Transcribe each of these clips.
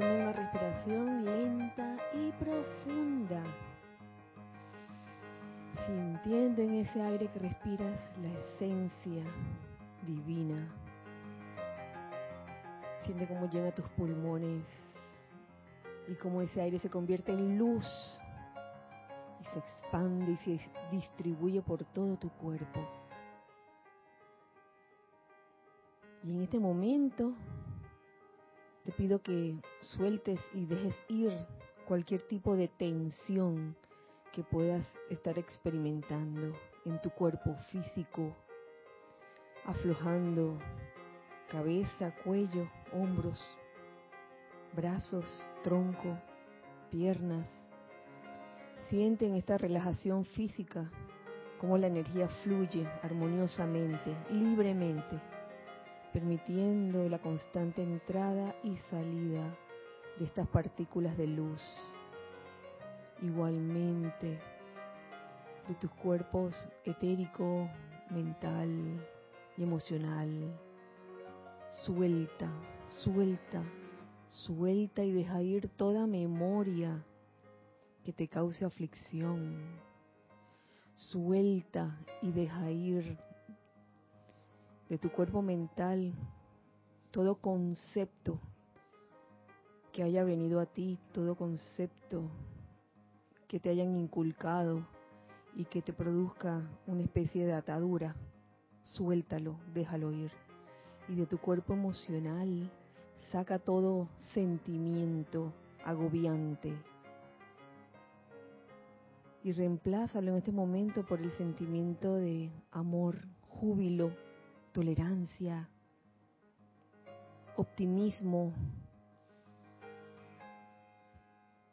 Una respiración lenta y profunda. Sintiendo en ese aire que respiras la esencia divina. Siente cómo llena tus pulmones y cómo ese aire se convierte en luz y se expande y se distribuye por todo tu cuerpo. Y en este momento te pido que sueltes y dejes ir cualquier tipo de tensión que puedas estar experimentando en tu cuerpo físico, aflojando cabeza, cuello, hombros, brazos, tronco, piernas. Siente en esta relajación física cómo la energía fluye armoniosamente, libremente permitiendo la constante entrada y salida de estas partículas de luz. Igualmente, de tus cuerpos etérico, mental y emocional. Suelta, suelta, suelta y deja ir toda memoria que te cause aflicción. Suelta y deja ir de tu cuerpo mental todo concepto que haya venido a ti, todo concepto que te hayan inculcado y que te produzca una especie de atadura, suéltalo, déjalo ir. Y de tu cuerpo emocional saca todo sentimiento agobiante y reemplázalo en este momento por el sentimiento de amor, júbilo, tolerancia, optimismo.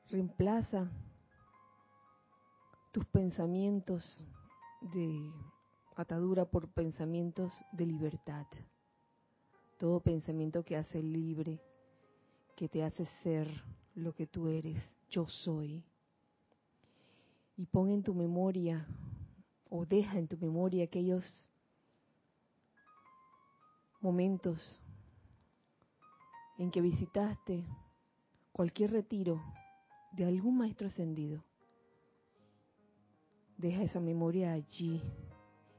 Reemplaza tus pensamientos de atadura por pensamientos de libertad. Todo pensamiento que hace libre, que te hace ser lo que tú eres, yo soy. Y pon en tu memoria o deja en tu memoria aquellos momentos en que visitaste cualquier retiro de algún maestro ascendido. Deja esa memoria allí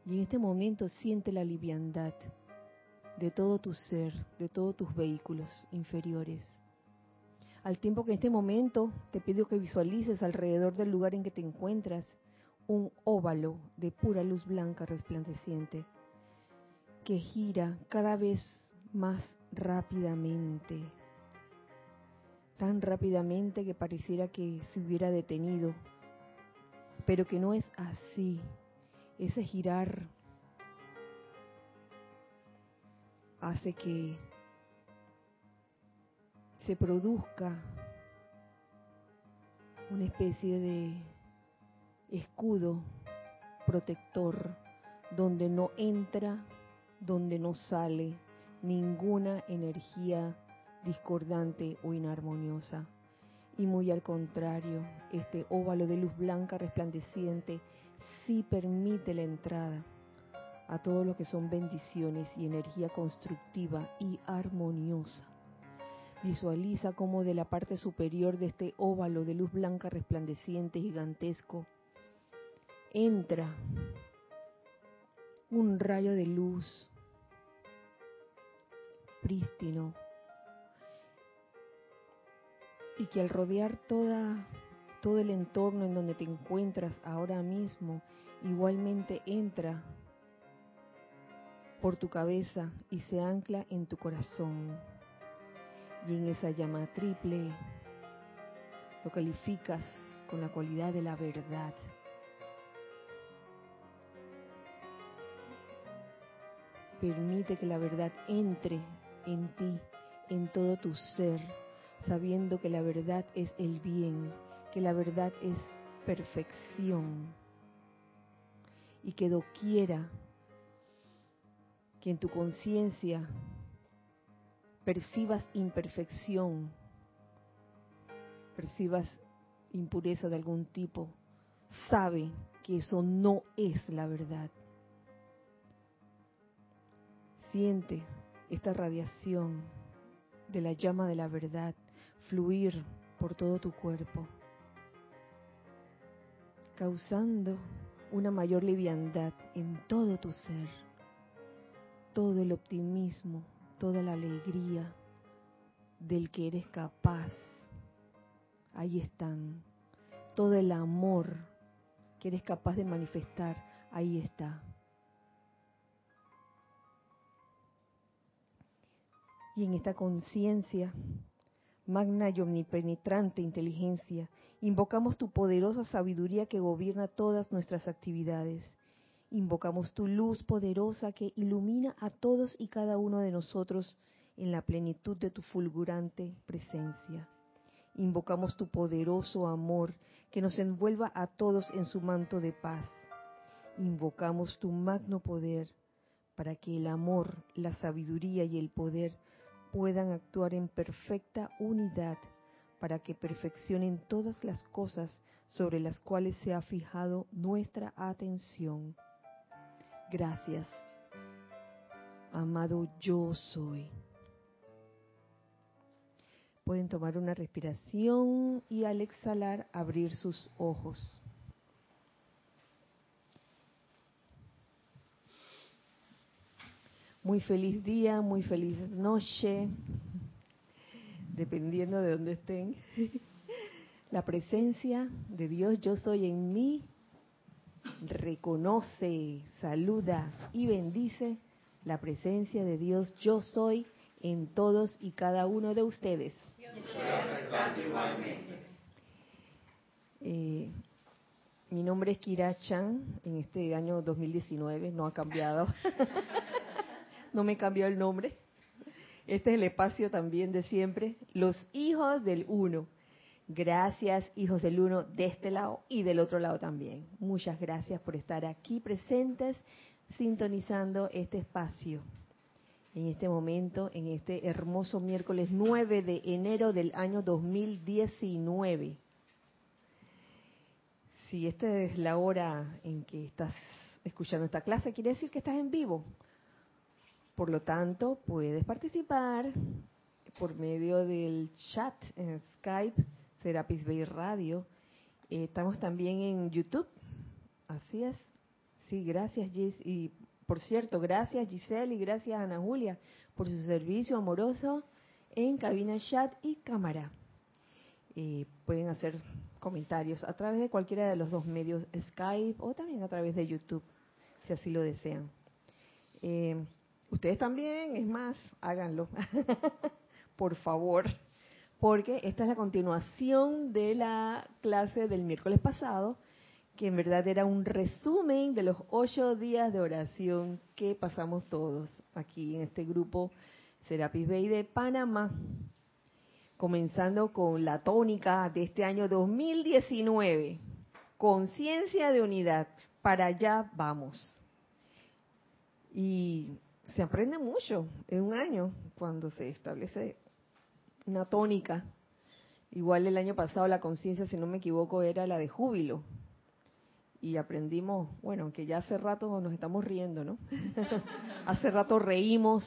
y en este momento siente la liviandad de todo tu ser, de todos tus vehículos inferiores. Al tiempo que en este momento te pido que visualices alrededor del lugar en que te encuentras un óvalo de pura luz blanca resplandeciente que gira cada vez más rápidamente, tan rápidamente que pareciera que se hubiera detenido, pero que no es así. Ese girar hace que se produzca una especie de escudo protector donde no entra donde no sale ninguna energía discordante o inarmoniosa. Y muy al contrario, este óvalo de luz blanca resplandeciente sí permite la entrada a todo lo que son bendiciones y energía constructiva y armoniosa. Visualiza cómo de la parte superior de este óvalo de luz blanca resplandeciente gigantesco entra un rayo de luz prístino y que al rodear toda todo el entorno en donde te encuentras ahora mismo igualmente entra por tu cabeza y se ancla en tu corazón. Y en esa llama triple lo calificas con la cualidad de la verdad Permite que la verdad entre en ti, en todo tu ser, sabiendo que la verdad es el bien, que la verdad es perfección. Y que doquiera que en tu conciencia percibas imperfección, percibas impureza de algún tipo, sabe que eso no es la verdad. Siente esta radiación de la llama de la verdad fluir por todo tu cuerpo, causando una mayor liviandad en todo tu ser, todo el optimismo, toda la alegría del que eres capaz. Ahí están. Todo el amor que eres capaz de manifestar, ahí está. Y en esta conciencia, magna y omnipenetrante inteligencia, invocamos tu poderosa sabiduría que gobierna todas nuestras actividades. Invocamos tu luz poderosa que ilumina a todos y cada uno de nosotros en la plenitud de tu fulgurante presencia. Invocamos tu poderoso amor que nos envuelva a todos en su manto de paz. Invocamos tu magno poder para que el amor, la sabiduría y el poder puedan actuar en perfecta unidad para que perfeccionen todas las cosas sobre las cuales se ha fijado nuestra atención. Gracias, amado yo soy. Pueden tomar una respiración y al exhalar abrir sus ojos. Muy feliz día, muy feliz noche, dependiendo de dónde estén. La presencia de Dios, yo soy en mí, reconoce, saluda y bendice la presencia de Dios, yo soy en todos y cada uno de ustedes. Eh, mi nombre es Kira Chan, en este año 2019 no ha cambiado. no me cambió el nombre. Este es el espacio también de siempre. Los hijos del uno. Gracias, hijos del uno, de este lado y del otro lado también. Muchas gracias por estar aquí presentes, sintonizando este espacio. En este momento, en este hermoso miércoles 9 de enero del año 2019. Si esta es la hora en que estás escuchando esta clase, quiere decir que estás en vivo. Por lo tanto, puedes participar por medio del chat en Skype, Serapis Bay Radio. Eh, estamos también en YouTube. Así es. Sí, gracias, Gis. Y por cierto, gracias, Giselle, y gracias, Ana Julia, por su servicio amoroso en cabina chat y cámara. Eh, pueden hacer comentarios a través de cualquiera de los dos medios, Skype o también a través de YouTube, si así lo desean. Eh, Ustedes también, es más, háganlo, por favor, porque esta es la continuación de la clase del miércoles pasado, que en verdad era un resumen de los ocho días de oración que pasamos todos aquí en este grupo Serapis Bay de Panamá, comenzando con la tónica de este año 2019, conciencia de unidad, para allá vamos. Y se aprende mucho en un año cuando se establece una tónica. Igual el año pasado la conciencia, si no me equivoco, era la de júbilo. Y aprendimos, bueno, que ya hace rato nos estamos riendo, ¿no? hace rato reímos,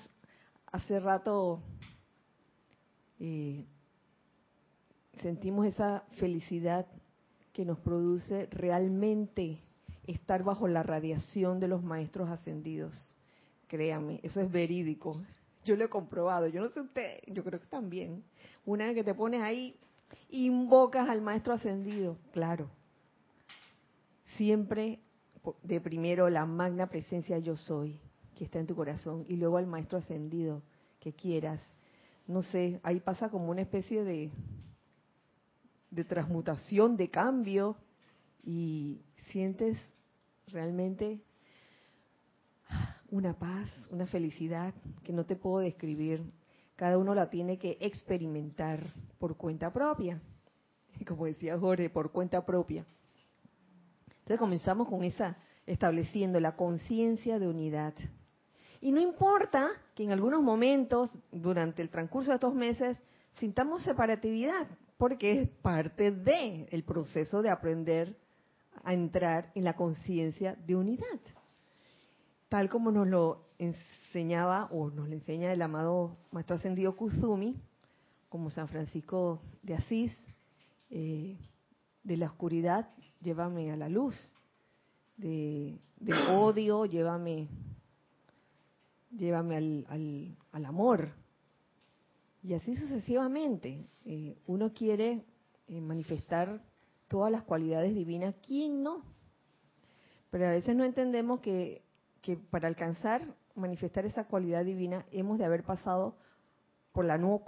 hace rato eh, sentimos esa felicidad que nos produce realmente estar bajo la radiación de los maestros ascendidos créame, eso es verídico. Yo lo he comprobado, yo no sé usted, yo creo que también. Una vez que te pones ahí, invocas al maestro ascendido, claro. Siempre de primero la magna presencia yo soy, que está en tu corazón, y luego al maestro ascendido, que quieras. No sé, ahí pasa como una especie de, de transmutación, de cambio, y sientes realmente una paz, una felicidad que no te puedo describir. Cada uno la tiene que experimentar por cuenta propia. Y como decía Jorge, por cuenta propia. Entonces comenzamos con esa, estableciendo la conciencia de unidad. Y no importa que en algunos momentos, durante el transcurso de estos meses, sintamos separatividad, porque es parte del el proceso de aprender a entrar en la conciencia de unidad tal como nos lo enseñaba o nos lo enseña el amado Maestro Ascendido Kuzumi, como San Francisco de Asís, eh, de la oscuridad, llévame a la luz, de, del odio, llévame, llévame al, al, amor. Y así sucesivamente. Eh, uno quiere eh, manifestar todas las cualidades divinas, ¿quién no? Pero a veces no entendemos que, que para alcanzar, manifestar esa cualidad divina, hemos de haber pasado por la no,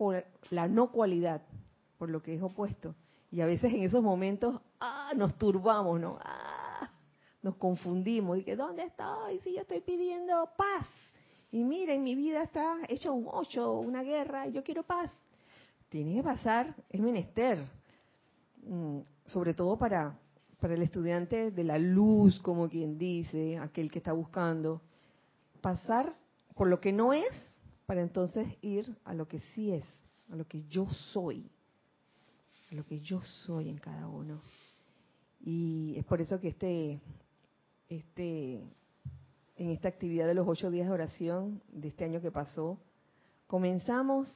la no cualidad, por lo que es opuesto. Y a veces en esos momentos, ah, nos turbamos, ¿no? Ah, nos confundimos. Y que, ¿dónde estoy? Si yo estoy pidiendo paz. Y miren, mi vida está hecha un ocho, una guerra, y yo quiero paz. Tiene que pasar, es menester. Mm, sobre todo para, para el estudiante de la luz, como quien dice, aquel que está buscando, pasar por lo que no es para entonces ir a lo que sí es, a lo que yo soy, a lo que yo soy en cada uno. Y es por eso que este, este, en esta actividad de los ocho días de oración de este año que pasó, comenzamos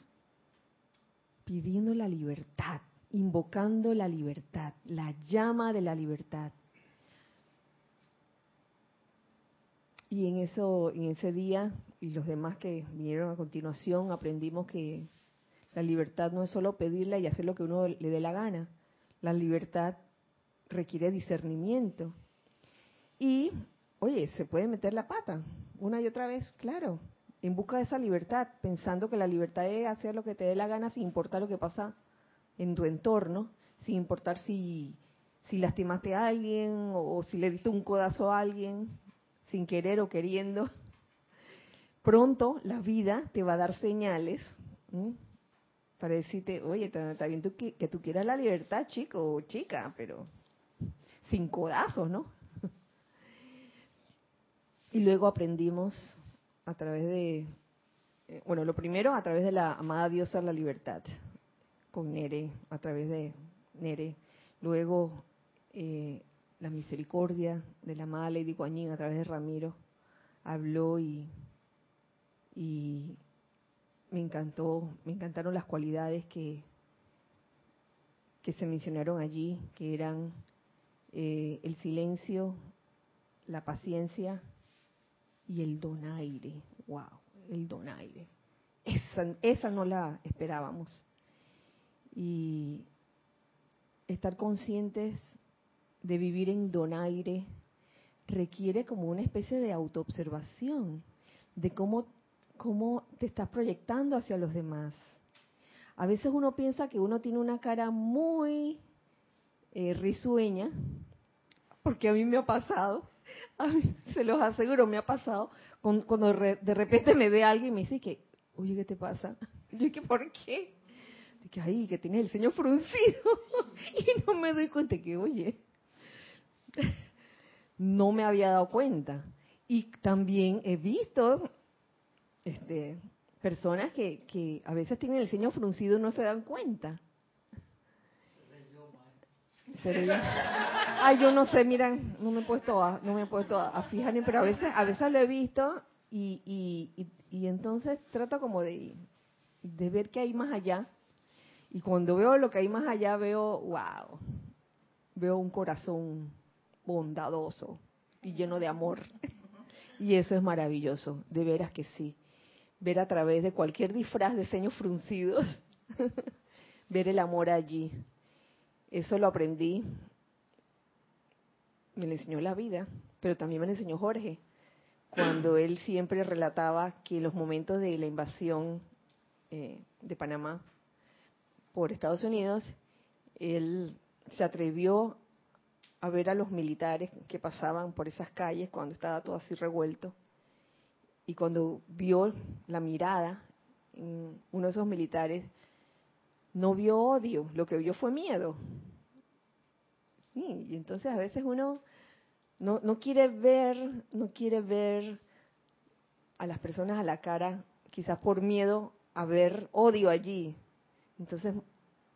pidiendo la libertad, invocando la libertad, la llama de la libertad. Y en eso, en ese día y los demás que vinieron a continuación, aprendimos que la libertad no es solo pedirla y hacer lo que uno le dé la gana. La libertad requiere discernimiento. Y, oye, se puede meter la pata una y otra vez, claro, en busca de esa libertad, pensando que la libertad es hacer lo que te dé la gana sin importar lo que pasa en tu entorno, sin importar si, lastimaste a alguien o, si le diste un codazo a alguien, sin querer o queriendo. Pronto la vida te va a dar señales para decirte, oye, está, bien que, que, tú quieras la libertad, chico o chica, pero sin codazos, ¿no? y luego aprendimos a través de, eh, bueno, lo primero a través de la amada diosa la libertad, con Nere, a través de Nere. Luego eh, la misericordia de la amada Lady Guanyin a través de Ramiro habló y, y me encantó, me encantaron las cualidades que, que se mencionaron allí, que eran eh, el silencio, la paciencia y el donaire. ¡Wow! El donaire. Esa, esa no la esperábamos. Y estar conscientes de vivir en donaire requiere como una especie de autoobservación de cómo, cómo te estás proyectando hacia los demás. A veces uno piensa que uno tiene una cara muy eh, risueña, porque a mí me ha pasado, se los aseguro, me ha pasado, cuando de repente me ve alguien y me dice que, oye, ¿qué te pasa? Yo que, ¿por qué? Que, ay, que tiene el ceño fruncido. y no me doy cuenta que, oye, no me había dado cuenta. Y también he visto este, personas que, que a veces tienen el ceño fruncido y no se dan cuenta. Ay, yo no sé, miran, no me he puesto a, no me he puesto a, fijar, pero a veces, a veces lo he visto y, y, y, entonces trato como de, de ver qué hay más allá. Y cuando veo lo que hay más allá, veo, wow, veo un corazón bondadoso y lleno de amor. Y eso es maravilloso, de veras que sí. Ver a través de cualquier disfraz de ceños fruncidos, ver el amor allí. Eso lo aprendí, me lo enseñó la vida, pero también me lo enseñó Jorge, cuando él siempre relataba que los momentos de la invasión eh, de Panamá por Estados Unidos, él se atrevió a ver a los militares que pasaban por esas calles cuando estaba todo así revuelto. Y cuando vio la mirada uno de esos militares, no vio odio, lo que vio fue miedo. y entonces a veces uno no, no quiere ver, no quiere ver a las personas a la cara, quizás por miedo a ver odio allí. Entonces,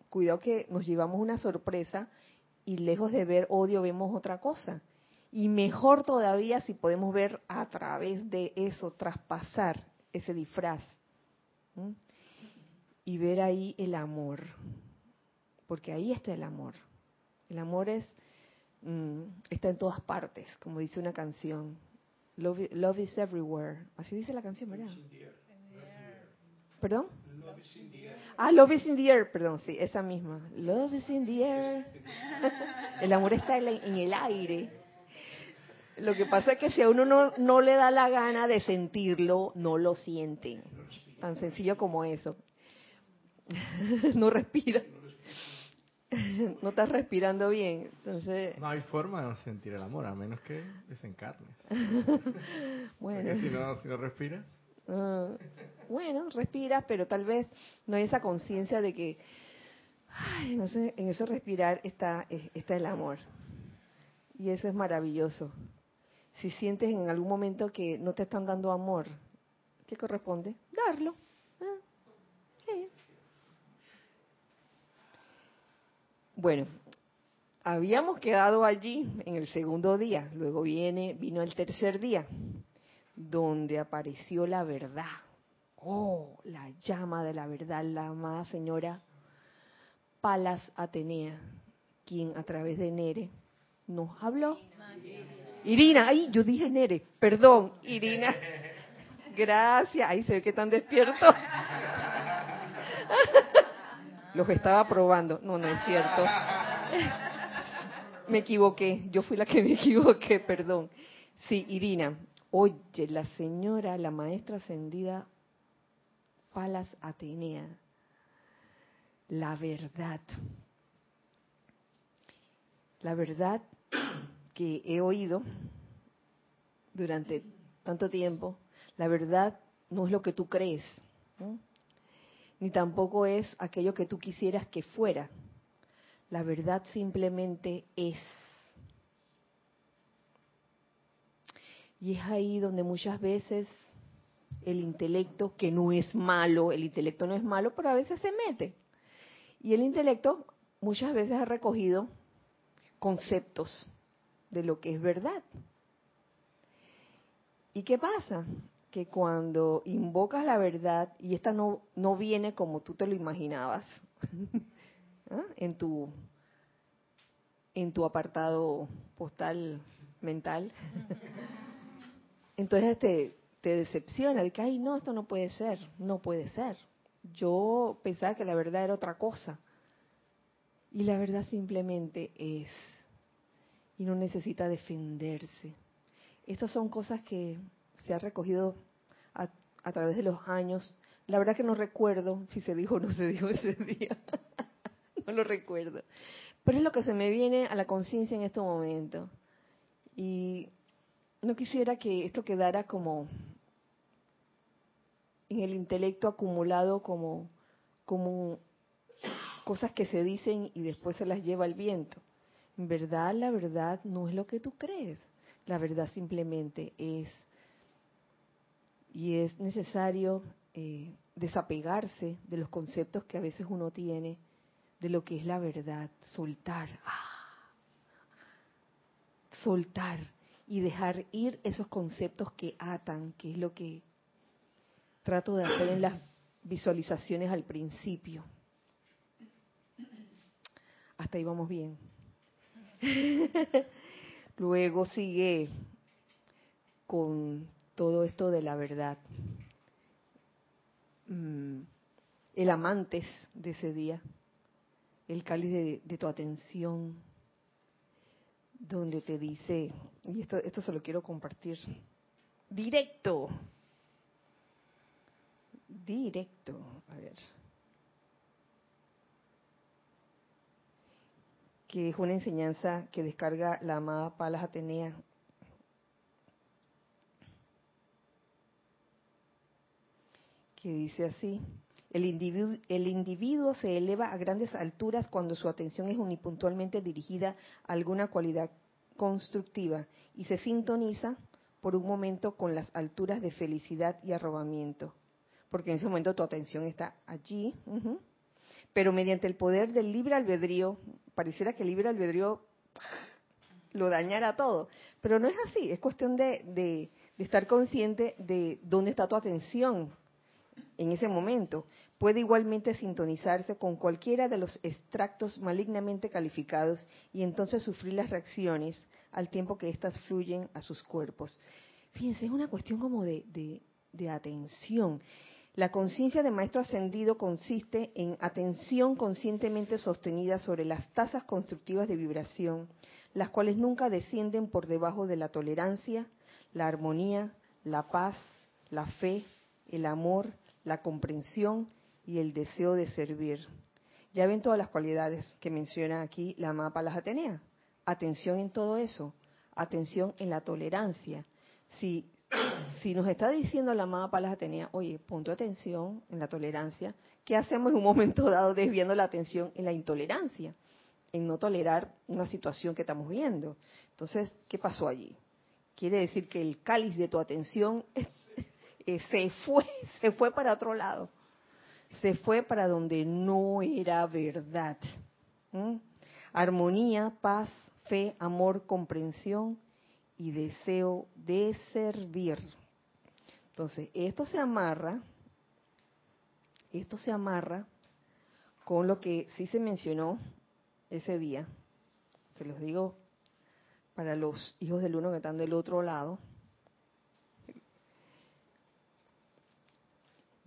cuidado que nos llevamos una sorpresa y lejos de ver odio vemos otra cosa. Y mejor todavía si podemos ver a través de eso, traspasar ese disfraz. y ver ahí el amor, porque ahí está el amor. El amor es mm, está en todas partes, como dice una canción. Love, is everywhere. Así dice la canción, ¿verdad? ¿Perdón? Ah, Love is in the air, perdón, sí, esa misma. Love is in the air. el amor está en el aire. Lo que pasa es que si a uno no, no le da la gana de sentirlo, no lo siente. Tan sencillo como eso. no respira. no estás respirando bien. Entonces... No hay forma de sentir el amor, a menos que desencarnes. bueno. si no, si no respiras. Ah, bueno, respiras, pero tal vez no hay esa conciencia de que en ese respirar está, está el amor. Y eso es maravilloso. Si sientes en algún momento que no te están dando amor, ¿qué corresponde? Darlo. Bueno, habíamos quedado allí en el segundo día, luego viene, vino el tercer día, donde apareció la verdad. Oh, la llama de la verdad, la amada señora Palas Atenea, quien a través de Nere nos habló. Irina, ay, yo dije Nere, perdón, Irina. Gracias, ahí se ve que están despiertos. Los estaba probando. No, no es cierto. Me equivoqué. Yo fui la que me equivoqué, perdón. Sí, Irina. Oye, la señora, la maestra ascendida Palas Atenea. La verdad. La verdad que he oído durante tanto tiempo, la verdad no es lo que tú crees ni tampoco es aquello que tú quisieras que fuera. La verdad simplemente es. Y es ahí donde muchas veces el intelecto, que no es malo, el intelecto no es malo, pero a veces se mete. Y el intelecto muchas veces ha recogido conceptos de lo que es verdad. ¿Y qué pasa? que cuando invocas la verdad, y esta no, no viene como tú te lo imaginabas, ¿ah? en, tu, en tu apartado postal mental, entonces te, te decepciona, de que, ay, no, esto no puede ser, no puede ser. Yo pensaba que la verdad era otra cosa. Y la verdad simplemente es. Y no necesita defenderse. Estas son cosas que se ha recogido a, través de los años. La verdad que no recuerdo si se dijo o no se dijo ese día. no lo recuerdo. Pero es lo que se me viene a la conciencia en este momento. Y no quisiera que esto quedara como en el intelecto acumulado como, como cosas que se dicen y después se las lleva el viento. En verdad, la verdad no es lo que tú crees. La verdad simplemente es y es necesario eh, desapegarse de los conceptos que a veces uno tiene de lo que es la verdad, soltar, ah, soltar y dejar ir esos conceptos que atan, que es lo que trato de hacer en las visualizaciones al principio. Hasta ahí vamos bien. Luego sigue con todo esto de la verdad. Mm, el amantes de ese día, el cáliz de, tu atención, donde te dice, y esto, esto se lo quiero compartir, directo, directo, a ver, que es una enseñanza que descarga la amada Palas Atenea. Que dice así, el individuo, el individuo se eleva a grandes alturas cuando su atención es unipuntualmente dirigida a alguna cualidad constructiva y se sintoniza por un momento con las alturas de felicidad y arrobamiento, porque en ese momento tu atención está allí, pero mediante el poder del libre albedrío, pareciera que el libre albedrío lo dañara todo, pero no es así, es cuestión de, de estar consciente de dónde está tu atención en ese momento. Puede igualmente sintonizarse con cualquiera de los extractos malignamente calificados y entonces sufrir las reacciones al tiempo que éstas fluyen a sus cuerpos. Fíjense, es una cuestión como de, de atención. La conciencia de maestro ascendido consiste en atención conscientemente sostenida sobre las tasas constructivas de vibración, las cuales nunca descienden por debajo de la tolerancia, la armonía, la paz, la fe, el amor, la comprensión y el deseo de servir. Ya ven todas las cualidades que menciona aquí la mapa las Atenea. Atención en todo eso, atención en la tolerancia. Si, si nos está diciendo la amada Palas Atenea, oye, punto de atención en la tolerancia, ¿qué hacemos en un momento dado desviando la atención en la intolerancia? En no tolerar una situación que estamos viendo. Entonces, ¿qué pasó allí? Quiere decir que el cáliz de tu atención eh, se fue, se fue para otro lado. Se fue para donde no era verdad. Armonía, paz, fe, amor, comprensión y deseo de servir. Entonces, esto se amarra, esto se amarra con lo que sí se mencionó ese día. Se los digo para los hijos del uno que están del otro lado.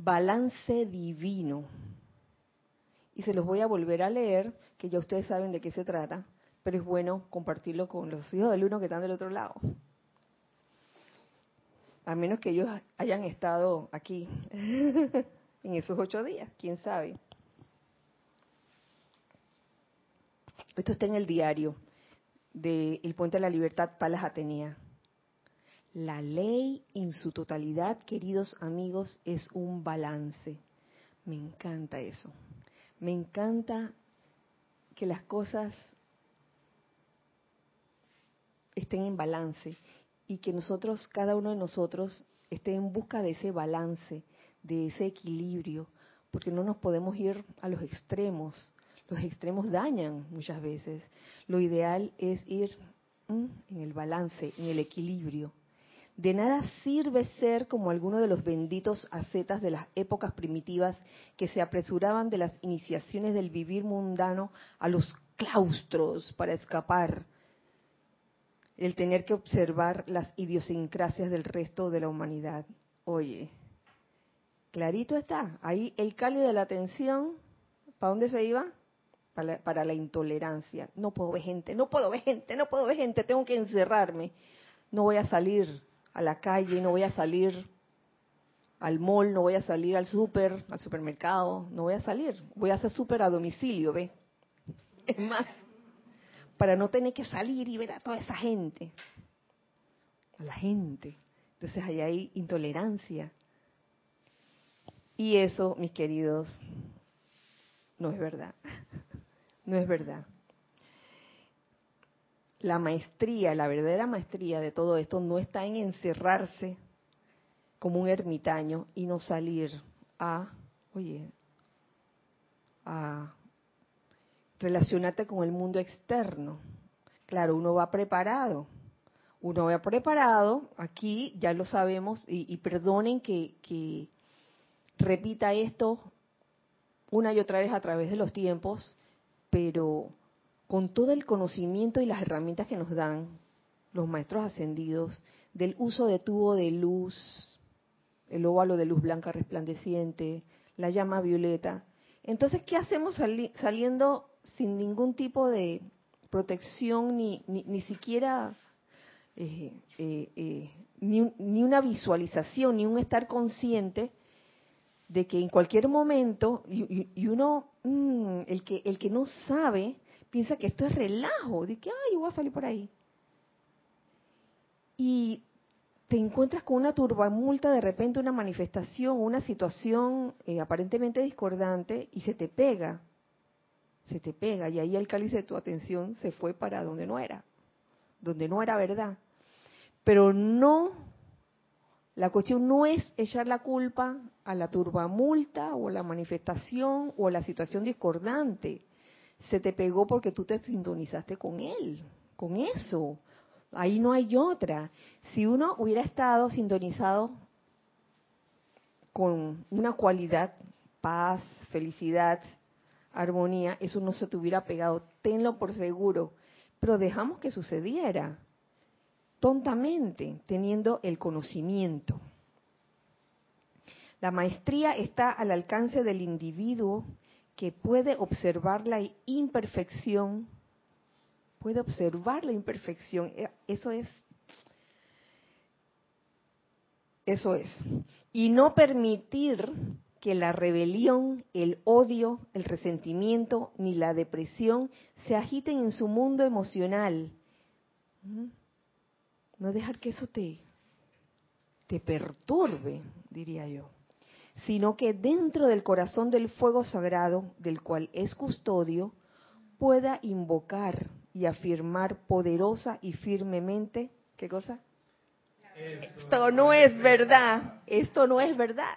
Balance divino. Y se los voy a volver a leer, que ya ustedes saben de qué se trata, pero es bueno compartirlo con los hijos del uno que están del otro lado. A menos que ellos hayan estado aquí en esos ocho días, quién sabe. Esto está en el diario de El Puente de la Libertad, Palas Atenea. La ley en su totalidad, queridos amigos, es un balance. Me encanta eso. Me encanta que las cosas estén en balance y que nosotros, cada uno de nosotros, esté en busca de ese balance, de ese equilibrio, porque no nos podemos ir a los extremos. Los extremos dañan muchas veces. Lo ideal es ir en el balance, en el equilibrio. De nada sirve ser como alguno de los benditos ascetas de las épocas primitivas que se apresuraban de las iniciaciones del vivir mundano a los claustros para escapar el tener que observar las idiosincrasias del resto de la humanidad. Oye, clarito está, ahí el cálido de la atención, ¿para dónde se iba? Para la, intolerancia. No puedo ver gente, no puedo ver gente, no puedo ver gente, tengo que encerrarme. No voy a salir a la calle, no voy a salir al mall, no voy a salir al súper, al supermercado, no voy a salir, voy a hacer súper a domicilio, ¿ve? Es más, para no tener que salir y ver a toda esa gente, a la gente. Entonces ahí hay intolerancia. Y eso, mis queridos, no es verdad. No es verdad. La maestría, la verdadera maestría de todo esto no está en encerrarse como un ermitaño y no salir a, oye, a relacionarte con el mundo externo. Claro, uno va preparado. Uno va preparado, aquí ya lo sabemos, y, perdonen que, que repita esto una y otra vez a través de los tiempos, pero con todo el conocimiento y las herramientas que nos dan los maestros ascendidos del uso de tubo de luz, el óvalo de luz blanca resplandeciente, la llama violeta. Entonces, ¿qué hacemos saliendo sin ningún tipo de protección ni, ni, siquiera eh, eh, eh, ni, ni, una visualización, ni un estar consciente de que en cualquier momento, y, uno, mm, el, que, el que no sabe, piensa que esto es relajo, de que, ay, voy a salir por ahí. Y te encuentras con una turbamulta, de repente una manifestación, una situación aparentemente discordante, y se te pega se te pega y ahí el cáliz de tu atención se fue para donde no era, donde no era verdad. Pero no, la cuestión no es echar la culpa a la turbamulta o a la manifestación o a la situación discordante. Se te pegó porque tú te sintonizaste con él, con eso. Ahí no hay otra. Si uno hubiera estado sintonizado con una cualidad, paz, felicidad, armonía, eso no se te hubiera pegado, tenlo por seguro. Pero dejamos que sucediera tontamente, teniendo el conocimiento. La maestría está al alcance del individuo que puede observar la imperfección, puede observar la imperfección. Eh, eso es, eso es. Y no permitir que la rebelión, el odio, el resentimiento ni la depresión se agiten en su mundo emocional. ¿Mm? No dejar que eso te, te perturbe, diría yo sino que dentro del corazón del fuego sagrado, del cual es custodio, pueda invocar y afirmar poderosa y firmemente, ¿qué cosa? esto no es verdad, esto no es verdad.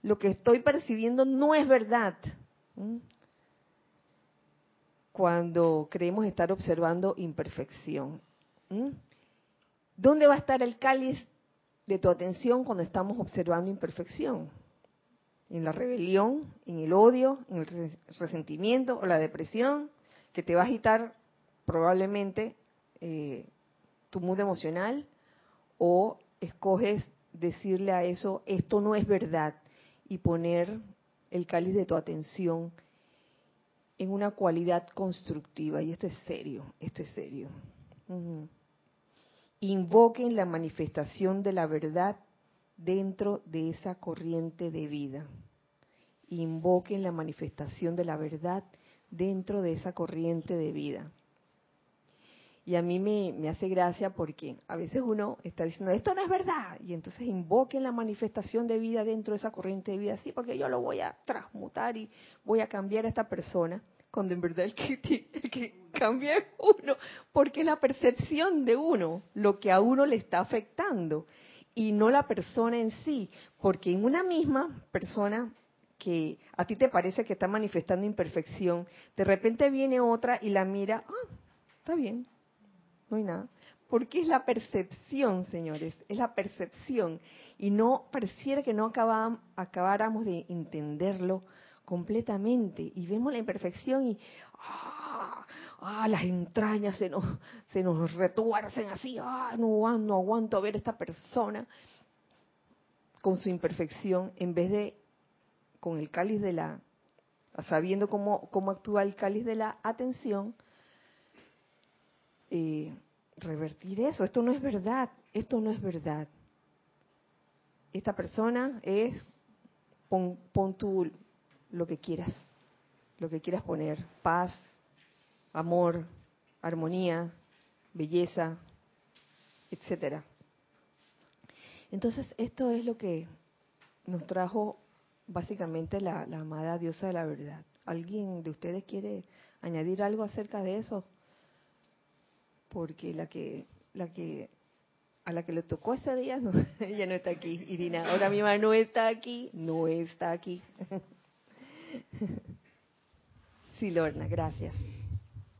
Lo que estoy percibiendo no es verdad. Cuando creemos estar observando imperfección. ¿Dónde va a estar el cáliz de tu atención cuando estamos observando imperfección. En la rebelión, en el odio, en el resentimiento o la depresión, que te va a agitar probablemente eh, tu mundo emocional, o escoges decirle a eso, esto no es verdad, y poner el cáliz de tu atención en una cualidad constructiva. Y esto es serio, esto es serio invoquen la manifestación de la verdad dentro de esa corriente de vida. Invoquen la manifestación de la verdad dentro de esa corriente de vida. Y a mí me, hace gracia porque a veces uno está diciendo, esto no es verdad. Y entonces invoquen la manifestación de vida dentro de esa corriente de vida, sí, porque yo lo voy a transmutar y voy a cambiar a esta persona cuando en verdad el que, cambia es uno, porque es la percepción de uno lo que a uno le está afectando y no la persona en sí, porque en una misma persona que a ti te parece que está manifestando imperfección, de repente viene otra y la mira, ah, está bien, no hay nada. Porque es la percepción, señores, es la percepción. Y no pareciera que no acabáramos de entenderlo completamente y vemos la imperfección y ah, ah, las entrañas se nos, se nos retuercen así, ah, no, no aguanto ver a esta persona con su imperfección en vez de con el cáliz de la, sabiendo cómo, cómo actúa el cáliz de la atención, eh, revertir eso. Esto no es verdad, esto no es verdad. Esta persona es, pon, pon tu, lo que quieras, lo que quieras poner, paz, amor, armonía, belleza, etcétera. Entonces, esto es lo que nos trajo básicamente la, amada diosa de la verdad. ¿Alguien de ustedes quiere añadir algo acerca de eso? Porque la que, la que, a la que le tocó ese día, no, ella no está aquí. Irina, ahora misma no está aquí, no está aquí. Sí, Lorna, gracias.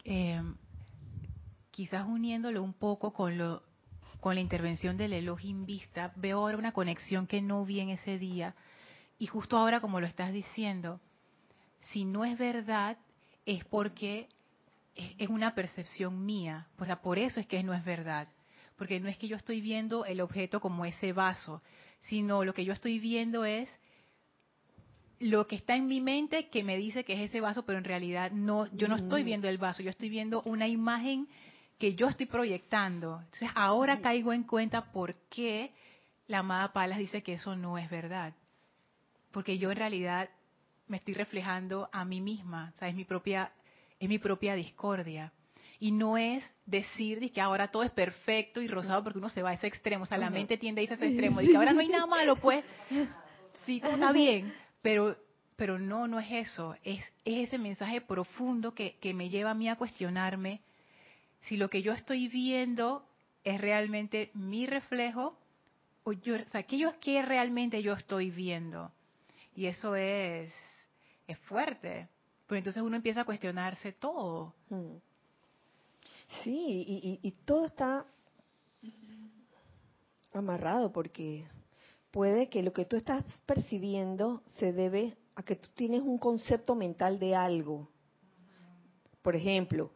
Eh, quizás uniéndolo un poco con lo con la intervención del Elohim Vista, veo ahora una conexión que no vi en ese día. Y justo ahora, como lo estás diciendo, si no es verdad, es porque es, una percepción mía. O sea, por eso es que no es verdad. Porque no es que yo estoy viendo el objeto como ese vaso, sino lo que yo estoy viendo es lo que está en mi mente que me dice que es ese vaso, pero en realidad no, yo no estoy mm. viendo el vaso, yo estoy viendo una imagen que yo estoy proyectando. Entonces ahora caigo en cuenta por qué la amada Palas dice que eso no es verdad. Porque yo en realidad me estoy reflejando a mí misma, o sea, es mi propia, es mi propia discordia. Y no es decir que ahora todo es perfecto y rosado porque uno se va a ese extremo, o sea, la mente tiende a irse a ese extremo, y que ahora no hay nada malo, pues, sí, está bien pero, pero no, no es eso. Es, ese mensaje profundo que, que me lleva a mí a cuestionarme si lo que yo estoy viendo es realmente mi reflejo o yo, o sea, ¿qué, ¿qué realmente yo estoy viendo? Y eso es, es fuerte. Pero entonces uno empieza a cuestionarse todo. Mm. Sí, y, y, todo está amarrado porque puede que lo que tú estás percibiendo se debe a que tú tienes un concepto mental de algo. Por ejemplo,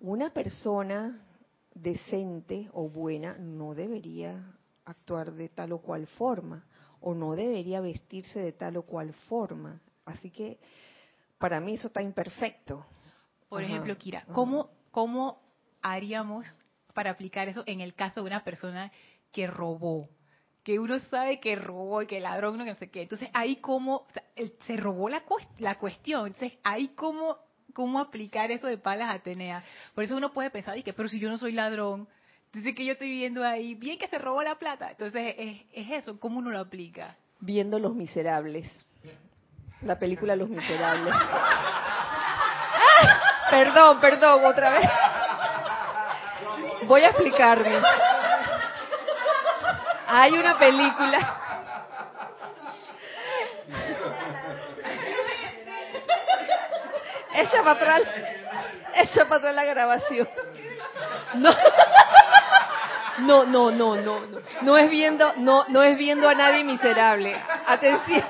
una persona decente o buena no debería actuar de tal o cual forma o no debería vestirse de tal o cual forma. Así que para mí eso está imperfecto. Por ejemplo, Kira, ¿cómo, ¿cómo haríamos para aplicar eso en el caso de una persona que robó? Que uno sabe que robó y que ladrón, no sé qué. Entonces, ahí cómo, se robó la, la cuestión. Entonces, ahí cómo, cómo aplicar eso de palas Atenea. Por eso uno puede pensar, y que, pero si yo no soy ladrón, dice que yo estoy viviendo ahí, bien que se robó la plata. Entonces, es, es eso, ¿cómo uno lo aplica? Viendo Los Miserables. La película Los Miserables. Perdón, perdón, otra vez. Voy a explicarme. Hay una película. Echa para atrás. Echa para atrás la grabación. No. No, no, no, no, no. No es viendo, no, no es viendo a nadie miserable. Atención.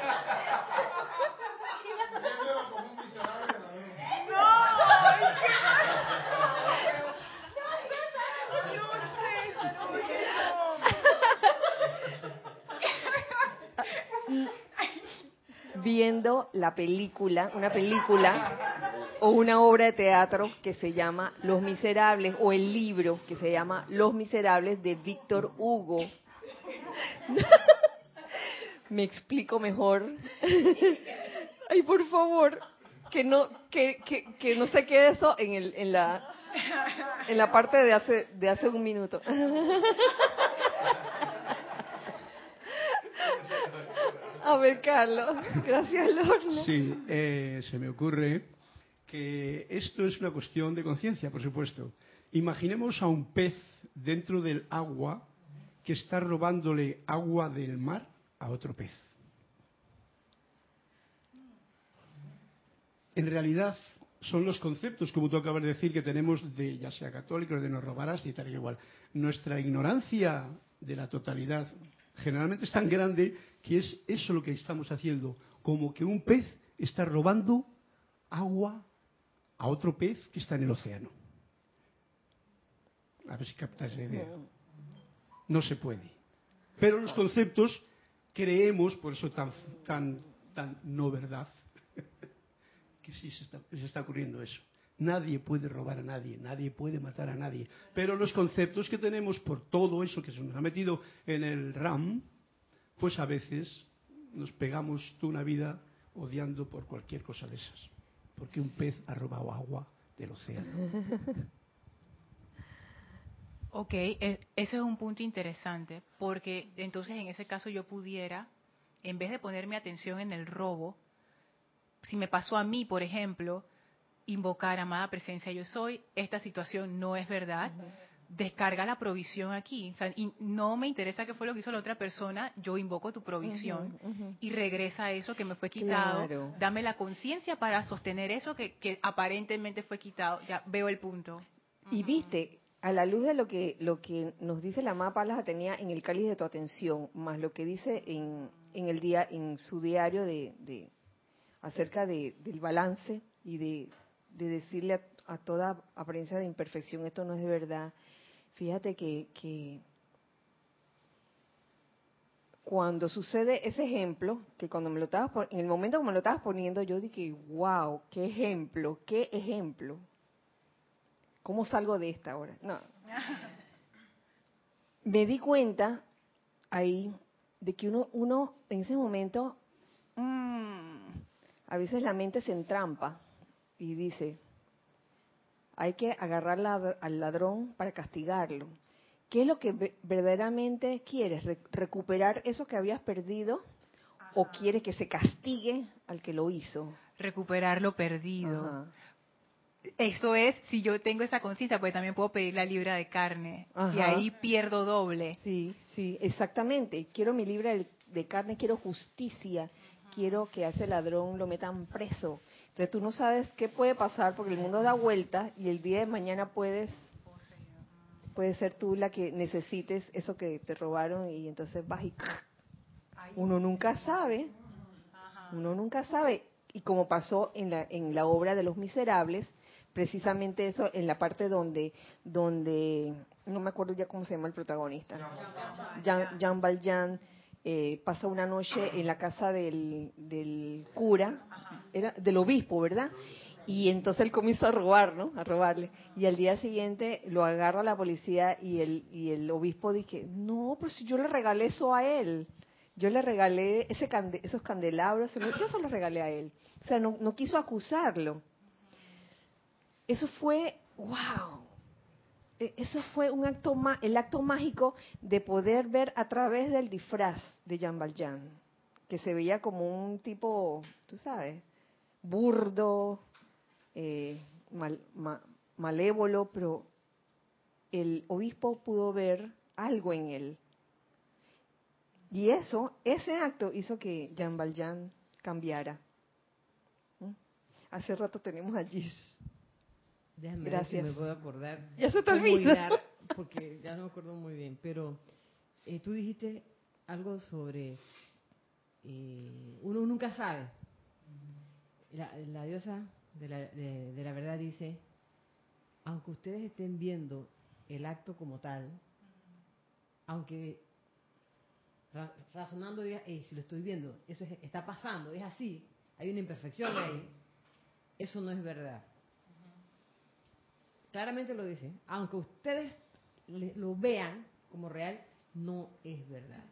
Viendo la película, una película o una obra de teatro que se llama Los Miserables o el libro que se llama Los Miserables de Víctor Hugo. Me explico mejor. Ay, por favor, que no que, que, que no se quede eso en el en la en la parte de hace de hace un minuto. A ver, Carlos. Gracias, Lorna. Sí, eh, se me ocurre que esto es una cuestión de conciencia, por supuesto. Imaginemos a un pez dentro del agua que está robándole agua del mar a otro pez. En realidad son los conceptos, como tú acabas de decir, que tenemos de ya sea católicos, de no robarás y tal y igual. Nuestra ignorancia de la totalidad generalmente es tan grande que es eso lo que estamos haciendo, como que un pez está robando agua a otro pez que está en el océano. A ver si captas la idea. No se puede. Pero los conceptos creemos, por eso tan, no verdad, que sí se está, se está ocurriendo eso. Nadie puede robar a nadie, nadie puede matar a nadie. Pero los conceptos que tenemos por todo eso que se nos ha metido en el RAM, pues a veces nos pegamos toda una vida odiando por cualquier cosa de esas. Porque un pez ha robado agua del océano. Ok, e, ese es un punto interesante, porque entonces en ese caso yo pudiera, en vez de ponerme atención en el robo, si me pasó a mí, por ejemplo, invocar amada presencia yo soy, esta situación no es verdad, descarga la provisión aquí. y no me interesa qué fue lo que hizo la otra persona, yo invoco tu provisión y regresa eso que me fue quitado. Dame la conciencia para sostener eso que, que, aparentemente fue quitado. Ya veo el punto. Y viste, a la luz de lo que, lo que nos dice la amada Palas tenía en el cáliz de tu atención, más lo que dice en, en, el día, en su diario de, de acerca de, del balance y de de decirle a, toda apariencia de imperfección, esto no es de verdad. Fíjate que, que cuando sucede ese ejemplo, que cuando me lo estabas en el momento que me lo estabas poniendo, yo dije, wow, qué ejemplo, qué ejemplo. ¿Cómo salgo de esta hora? No. Me di cuenta ahí de que uno, uno en ese momento, mm, a veces la mente se entrampa y dice, hay que agarrar al ladrón para castigarlo. ¿Qué es lo que verdaderamente quieres? ¿Recuperar eso que habías perdido o quieres que se castigue al que lo hizo? Recuperar lo perdido. Eso es si yo tengo esa conciencia, pues también puedo pedir la libra de carne y ahí pierdo doble. Sí, sí, exactamente. Quiero mi libra de carne, quiero justicia, quiero que a ese ladrón lo metan preso. Entonces tú no sabes qué puede pasar porque el mundo da vuelta y el día de mañana puedes puede ser tú la que necesites eso que te robaron y entonces vas y Uno nunca sabe, uno nunca sabe. Y como pasó en la, en la obra de Los Miserables, precisamente eso en la parte donde, donde no me acuerdo ya cómo se llama el protagonista, Jean Valjean eh, pasa una noche en la casa del, del cura, era del obispo, ¿verdad? Y entonces él comienza a robar, ¿no? A robarle. Y al día siguiente lo agarra la policía y el, y el obispo dice, no, pero si yo le regalé eso a él. Yo le regalé ese esos candelabros, yo se los regalé a él. O sea, no, no quiso acusarlo. Eso fue, wow, eso fue un acto el acto mágico de poder ver a través del disfraz de Jean Valjean, que se veía como un tipo, tú sabes, burdo, eh, malévolo, pero el obispo pudo ver algo en él. Y eso, ese acto hizo que Jean Valjean cambiara. ¿Mm? Hace rato tenemos allí Déjame Gracias. ver si me puedo acordar. Ya se te olvida. Porque ya no me acuerdo muy bien. Pero eh, tú dijiste algo sobre. Eh, uno nunca sabe. La, diosa de la, de, la, verdad dice: aunque ustedes estén viendo el acto como tal, aunque razonando diga, si lo estoy viendo, eso está pasando, es así, hay una imperfección ahí, eso no es verdad claramente lo dice, aunque ustedes lo vean como real, no es verdad.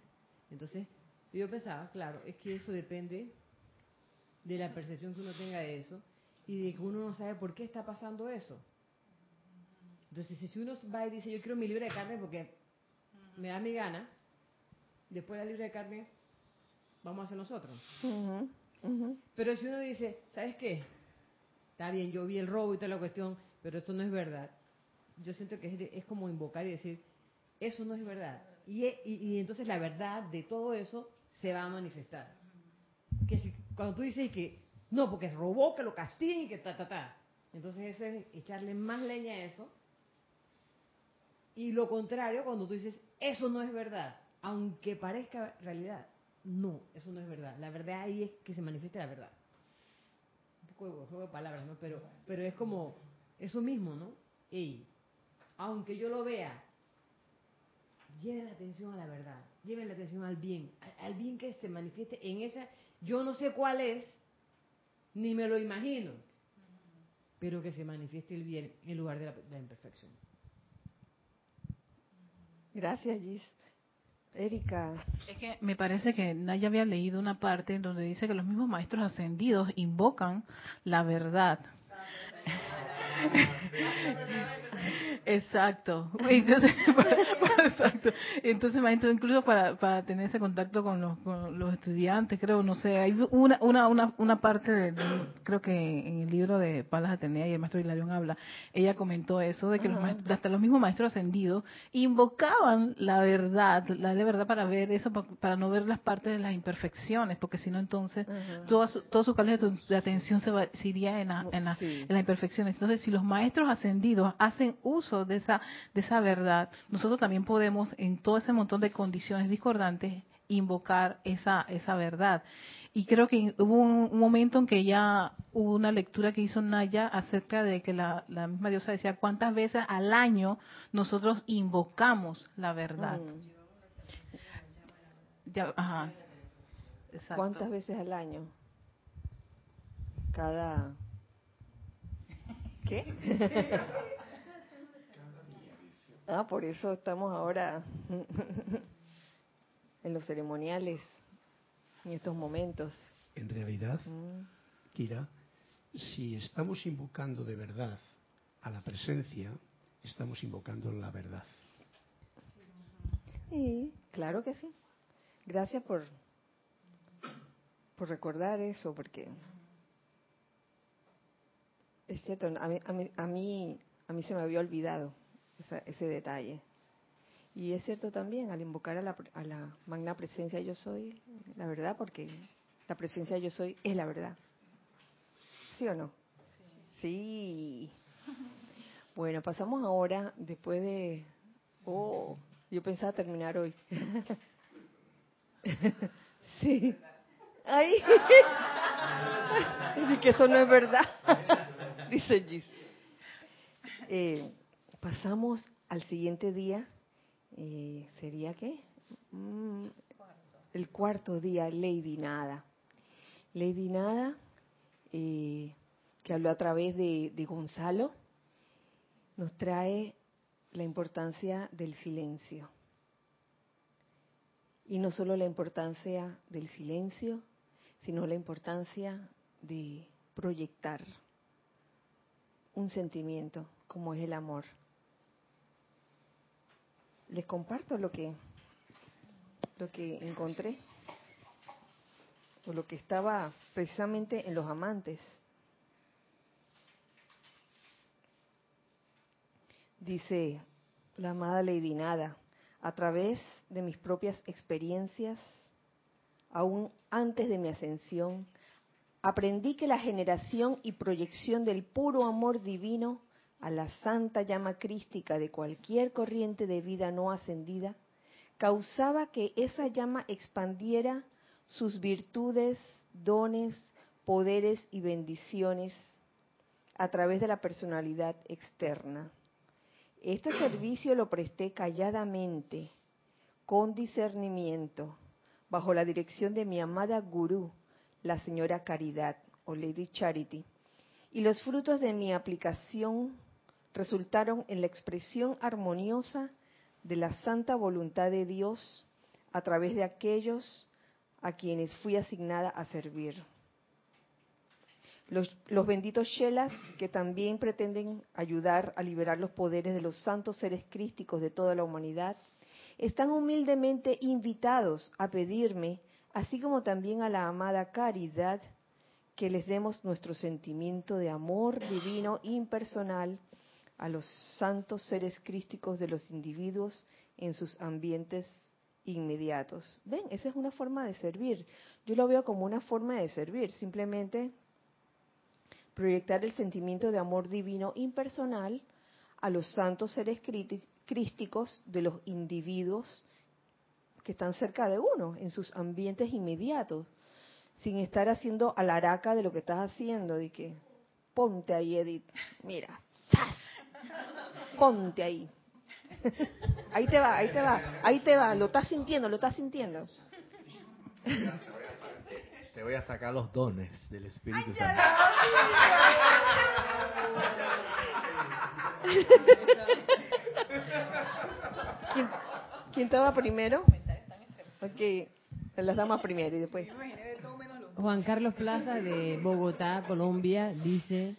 Entonces, yo pensaba, claro, es que eso depende de la percepción que uno tenga de eso y de que uno no sabe por qué está pasando eso. Entonces, si uno va y dice, yo quiero mi libre de carne porque me da mi gana, después la libre de carne vamos a hacer nosotros. Pero si uno dice, ¿sabes qué? Está bien, yo vi el robo y toda la cuestión, pero esto no es verdad. Yo siento que es, como invocar y decir, eso no es verdad. Y, y, entonces la verdad de todo eso se va a manifestar. Que si, cuando tú dices que no, porque robó, que lo castiguen y que ta, ta, ta. Entonces eso es echarle más leña a eso. Y lo contrario, cuando tú dices, eso no es verdad, aunque parezca realidad, no, eso no es verdad. La verdad ahí es que se manifieste la verdad. Un poco de juego de palabras, ¿no? Pero, pero es como, eso mismo, ¿no? Y aunque yo lo vea, lleven la atención a la verdad, lleven la atención al bien, al, bien que se manifieste en esa, yo no sé cuál es, ni me lo imagino, pero que se manifieste el bien en lugar de la, imperfección. Gracias, Gis. Erika. Es que me parece que Naya había leído una parte en donde dice que los mismos maestros ascendidos invocan la verdad. なるほど。Exacto. Entonces, exacto. Entonces, incluso para, para tener ese contacto con los, con los estudiantes, creo, no sé, hay una, una, una, una parte, de, creo que en el libro de Palas Atenea y el maestro Hilarión habla, ella comentó eso, de que los maestros, hasta los mismos maestros ascendidos invocaban la verdad, la de verdad para ver eso, para no ver las partes de las imperfecciones, porque si no entonces todo, su, todo su de atención se, va, iría en, en, la, en las imperfecciones. Entonces, si los maestros ascendidos hacen uso de esa, de esa verdad, nosotros también podemos, en todo ese montón de condiciones discordantes, invocar esa, esa verdad. Y creo que hubo un, momento en que ya hubo una lectura que hizo Naya acerca de que la, misma diosa decía cuántas veces al año nosotros invocamos la verdad. Mm. ¿Cuántas veces al año? Cada ¿Qué? ah, por eso estamos ahora en los ceremoniales, en estos momentos. En realidad, mm. Kira, si estamos invocando de verdad a la presencia, estamos invocando la verdad. Sí, claro que sí. Gracias por, por recordar eso, porque es cierto, a mí, a mí, a mí, se me había olvidado ese detalle. Y es cierto también, al invocar a la, a la magna presencia yo soy, la verdad, porque la presencia yo soy es la verdad. ¿Sí o no? Sí. Bueno, pasamos ahora, después de... Oh, yo pensaba terminar hoy. Sí. Ay. Dice que eso no es verdad. Dice Gis. Eh, pasamos al siguiente día. Eh, ¿Sería qué? Mm, el cuarto día, Lady Nada. Lady Nada, eh, que habló a través de, de Gonzalo, nos trae la importancia del silencio. Y no solo la importancia del silencio, sino la importancia de proyectar un sentimiento como es el amor. Les comparto lo que lo que encontré o lo que estaba precisamente en los amantes. Dice la amada Lady Nada, a través de mis propias experiencias, aún antes de mi ascensión, aprendí que la generación y proyección del puro amor divino a la santa llama crística de cualquier corriente de vida no ascendida causaba que esa llama expandiera sus virtudes, dones, poderes y bendiciones a través de la personalidad externa. Este servicio lo presté calladamente, con discernimiento, bajo la dirección de mi amada gurú, la señora Caridad o Lady Charity, y los frutos de mi aplicación resultaron en la expresión armoniosa de la santa voluntad de Dios a través de aquellos a quienes fui asignada a servir. Los, benditos Shelas, que también pretenden ayudar a liberar los poderes de los santos seres crísticos de toda la humanidad, están humildemente invitados a pedirme, así como también a la amada caridad, que les demos nuestro sentimiento de amor divino impersonal a los santos seres crísticos de los individuos en sus ambientes inmediatos. Ven, esa es una forma de servir. Yo lo veo como una forma de servir, simplemente proyectar el sentimiento de amor divino impersonal a los santos seres crísticos de los individuos que están cerca de uno, en sus ambientes inmediatos, sin estar haciendo alaraca de lo que estás haciendo, de que ponte ahí, Edith, mira, ¡zas! Ponte ahí. Ahí te va, ahí te va, ahí te va, lo estás sintiendo, lo estás sintiendo. Te voy a sacar los dones del Espíritu Santo. ¿Quién, ¿Quién te va primero? Ok, las damas primero y después. Juan Carlos Plaza de Bogotá, Colombia, dice,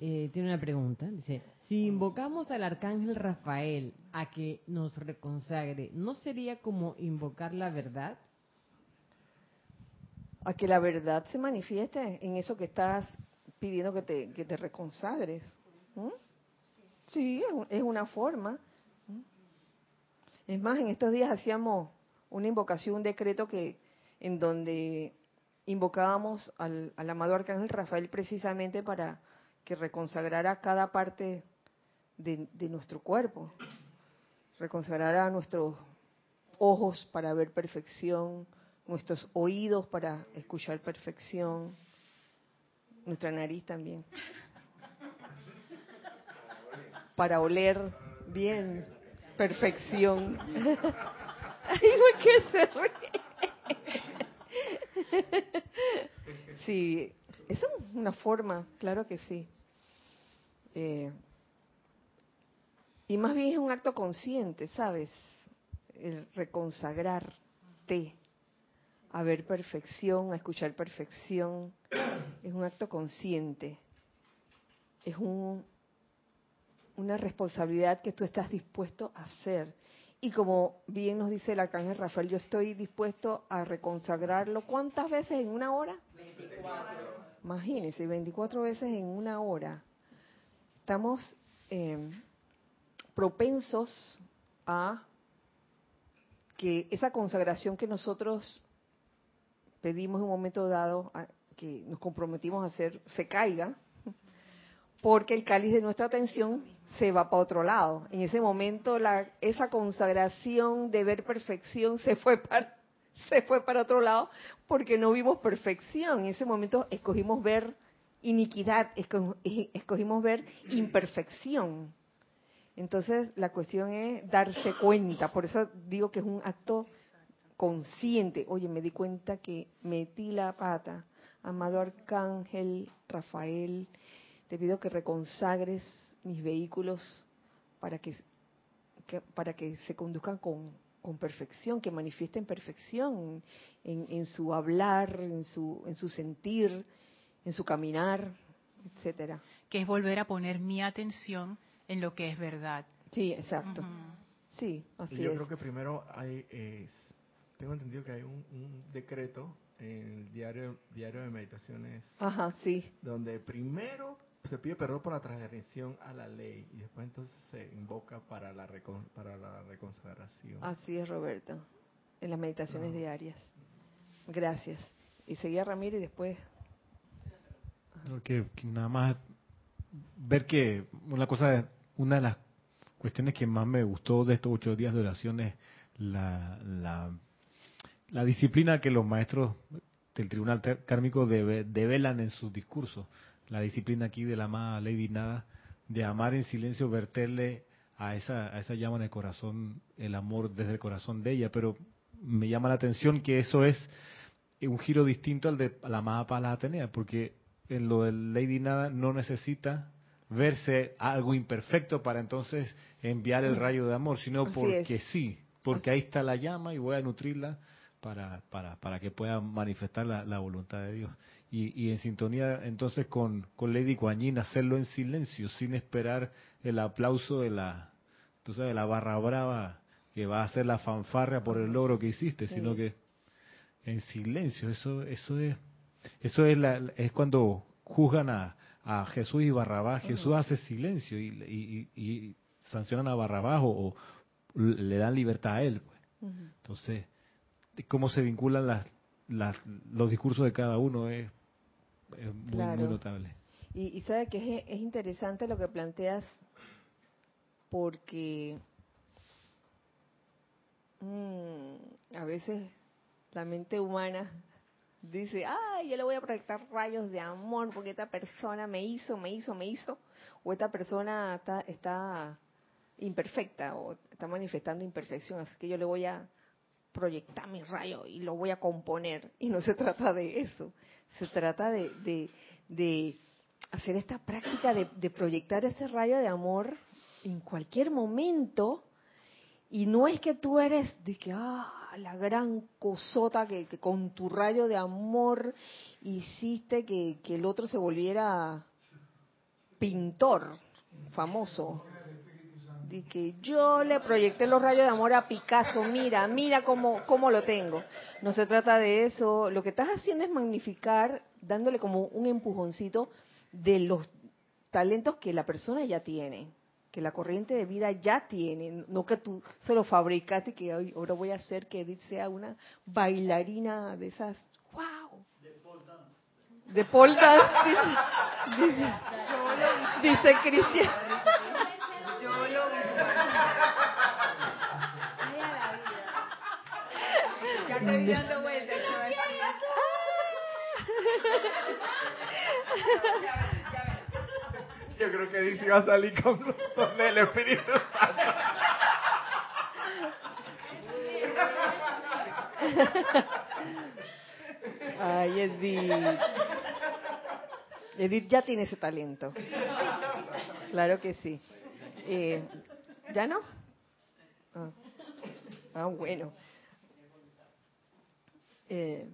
eh, tiene una pregunta, dice, si invocamos al arcángel Rafael a que nos reconsagre, ¿no sería como invocar la verdad? A que la verdad se manifieste en eso que estás pidiendo que te, que te reconsagres. Sí, es una forma. Es más, en estos días hacíamos una invocación, un decreto que en donde invocábamos al, al amado arcángel Rafael precisamente para que reconsagrara cada parte de, de nuestro cuerpo, reconsagrara nuestros ojos para ver perfección, nuestros oídos para escuchar perfección, nuestra nariz también, para oler bien perfección. Ay, qué se ríe? Sí, es una forma, claro que sí. Eh, y más bien es un acto consciente, ¿sabes? El reconsagrarte a ver perfección, a escuchar perfección, es un acto consciente. Es un, una responsabilidad que tú estás dispuesto a hacer. Y como bien nos dice el arcángel Rafael, yo estoy dispuesto a reconsagrarlo. ¿Cuántas veces en una hora? 24. Imagínense, 24 veces en una hora. Estamos eh, propensos a que esa consagración que nosotros pedimos en un momento dado, que nos comprometimos a hacer, se caiga, porque el cáliz de nuestra atención se va para otro lado. En ese momento la, esa consagración de ver perfección se fue para, se fue para otro lado porque no vimos perfección. En ese momento escogimos ver iniquidad, escogimos ver imperfección. Entonces la cuestión es darse cuenta, por eso digo que es un acto consciente. Oye, me di cuenta que metí la pata. Amado Arcángel Rafael, te pido que reconsagres mis vehículos para que, para que se conduzcan con, con, perfección, que manifiesten perfección en, en, su hablar, en su, en su sentir, en su caminar, etcétera. Que es volver a poner mi atención en lo que es verdad. Sí, exacto. Sí, así yo es. creo que primero hay, tengo entendido que hay un, decreto en el diario, diario de meditaciones. Ajá, sí. Donde primero se pide perdón por la transgresión a la ley y después entonces se invoca para la, para la reconsagración. Así es, Roberto, en las meditaciones diarias. Gracias. Y seguía Ramiro y después que, nada más ver que una cosa, una de las cuestiones que más me gustó de estos ocho días de oración es la, la, disciplina que los maestros del tribunal kármico develan en sus discursos. La disciplina aquí de la amada Lady Nada, de amar en silencio, verterle a esa, a esa llama en el corazón, el amor desde el corazón de ella. Pero me llama la atención que eso es un giro distinto al de la amada Pala Atenea, porque en lo del Lady Nada no necesita verse algo imperfecto para entonces enviar el rayo de amor, sino porque sí, porque ahí está la llama y voy a nutrirla para, para, para que pueda manifestar la, voluntad de Dios. Y, y, en sintonía entonces con, con Lady Guanyin, hacerlo en silencio, sin esperar el aplauso de la, tú sabes, la barra brava que va a hacer la fanfarria por el logro que hiciste, sino que en silencio, eso, eso es eso es, la, es cuando juzgan a, a Jesús y Barrabás. Jesús hace silencio y, y, sancionan a Barrabás o, le dan libertad a él. Pues. Entonces, cómo se vinculan las, las, los discursos de cada uno es, muy, notable. Y, y sabe que es, es interesante lo que planteas porque mm, a veces la mente humana dice, ay, yo le voy a proyectar rayos de amor porque esta persona me hizo, me hizo, me hizo, o esta persona está, está imperfecta o está manifestando imperfección, así que yo le voy a proyectar mi rayo y lo voy a componer. Y no se trata de eso, se trata de, de, de hacer esta práctica de, de proyectar ese rayo de amor en cualquier momento. Y no es que tú eres de que, ah, la gran cosota que, con tu rayo de amor hiciste que, el otro se volviera pintor famoso. De que yo le proyecté los rayos de amor a Picasso, mira, mira cómo, cómo lo tengo. No se trata de eso. Lo que estás haciendo es magnificar, dándole como un empujoncito de los talentos que la persona ya tiene que la corriente de vida ya tiene, no que tú se lo fabricaste y que ahora voy a hacer que Edith sea una bailarina de esas, wow. De pole dance. De pole dance, dice, dice, Cristian. Yo lo. Ya te vi dando vueltas. Yo creo que dice va a salir con los del Espíritu Santo. Ay, Edith. Edith ya tiene ese talento. Claro que sí. Eh, ¿Ya no? Ah, ah bueno. Eh,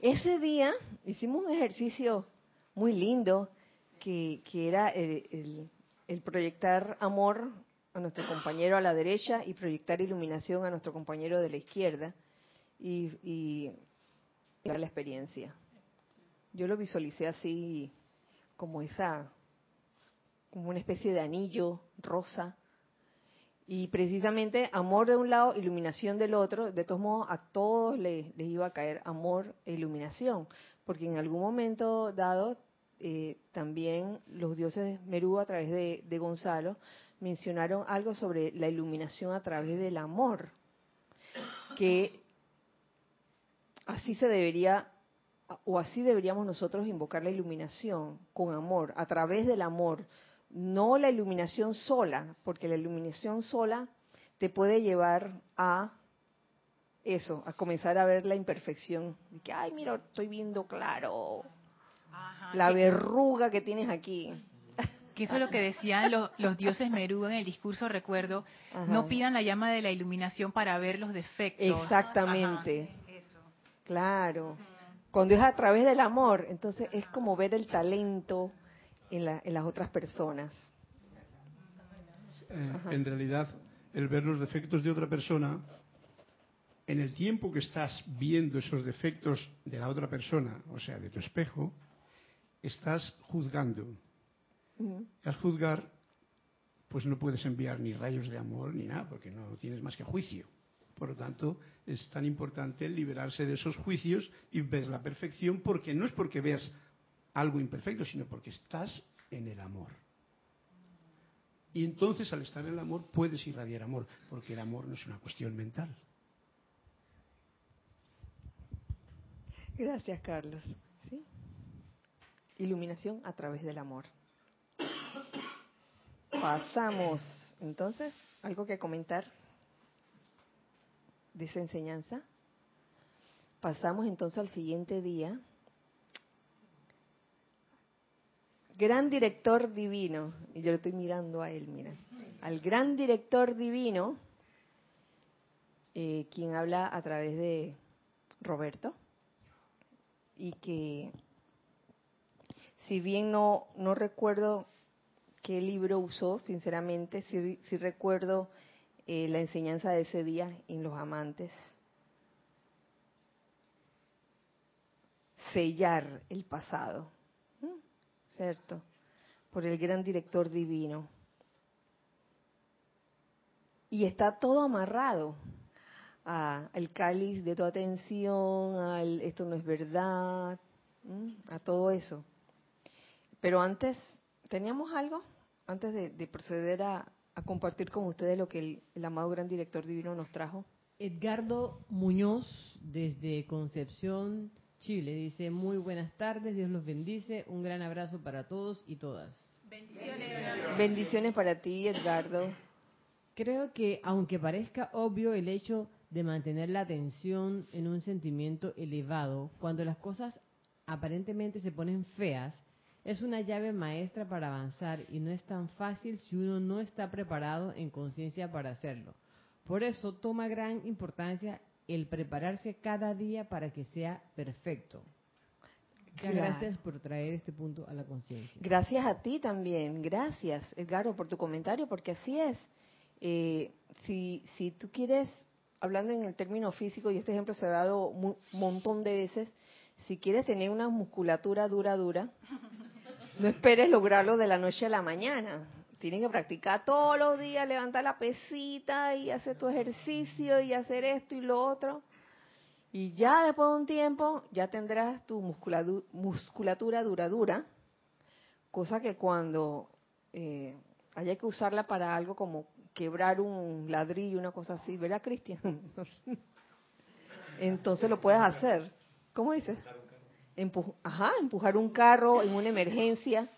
ese día hicimos un ejercicio muy lindo que, era el, proyectar amor a nuestro compañero a la derecha y proyectar iluminación a nuestro compañero de la izquierda y, y, la experiencia. Yo lo visualicé así como esa, como una especie de anillo rosa y precisamente amor de un lado, iluminación del otro, de todos modos a todos les, les iba a caer amor e iluminación, porque en algún momento dado eh, también los dioses de Merú a través de, Gonzalo mencionaron algo sobre la iluminación a través del amor. que así se debería o así deberíamos nosotros invocar la iluminación con amor, a través del amor, no la iluminación sola, porque la iluminación sola te puede llevar a eso, a comenzar a ver la imperfección. De que, ay, mira, estoy viendo claro la verruga que tienes aquí. Que eso es lo que decían los, los dioses Merú en el discurso, recuerdo, no pidan la llama de la iluminación para ver los defectos. Exactamente. Claro. Cuando es a través del amor, entonces es como ver el talento en, las otras personas. Eh, en realidad, el ver los defectos de otra persona, en el tiempo que estás viendo esos defectos de la otra persona, o sea, de tu espejo, estás juzgando. Al juzgar, pues no puedes enviar ni rayos de amor ni nada, porque no tienes más que juicio. Por lo tanto, es tan importante liberarse de esos juicios y ver la perfección, porque no es porque veas algo imperfecto, sino porque estás en el amor. Y entonces al estar en el amor puedes irradiar amor, porque el amor no es una cuestión mental. Gracias, Carlos. Iluminación a través del amor. Pasamos, entonces, ¿algo que comentar? de esa enseñanza. Pasamos entonces al siguiente día. Gran director divino, y yo lo estoy mirando a él, mira, al gran director divino, eh, quien habla a través de Roberto, y que si bien no, no recuerdo qué libro usó, sinceramente, sí, recuerdo eh, la enseñanza de ese día en los amantes. Sellar el pasado, ¿cierto? Por el gran director divino. Y está todo amarrado al cáliz de tu atención, al esto no es verdad, a todo eso. Pero antes, ¿teníamos algo? Antes de proceder a, a compartir con ustedes lo que el, amado gran director divino nos trajo. Edgardo Muñoz, desde Concepción, Chile, dice, muy buenas tardes, Dios los bendice, un gran abrazo para todos y todas. Bendiciones. Bendiciones para ti, Edgardo. Creo que, aunque parezca obvio el hecho de mantener la atención en un sentimiento elevado, cuando las cosas aparentemente se ponen feas, es una llave maestra para avanzar y no es tan fácil si uno no está preparado en conciencia para hacerlo. Por eso toma gran importancia el prepararse cada día para que sea perfecto. Gracias por traer este punto a la conciencia. Gracias a ti también. Gracias, Edgardo, por tu comentario, porque así es. Eh, si, si tú quieres, hablando en el término físico, y este ejemplo se ha dado un montón de veces, si quieres tener una musculatura dura, dura, no esperes lograrlo de la noche a la mañana. Tienes que practicar todos los días, levantar la pesita y hacer tu ejercicio y hacer esto y lo otro. Y ya después de un tiempo ya tendrás tu musculatura duradura, cosa que cuando eh, haya que usarla para algo como quebrar un ladrillo, una cosa así, ¿verdad, Cristian? Entonces lo puedes hacer. ¿Cómo dices? Ajá, empujar un carro en una emergencia,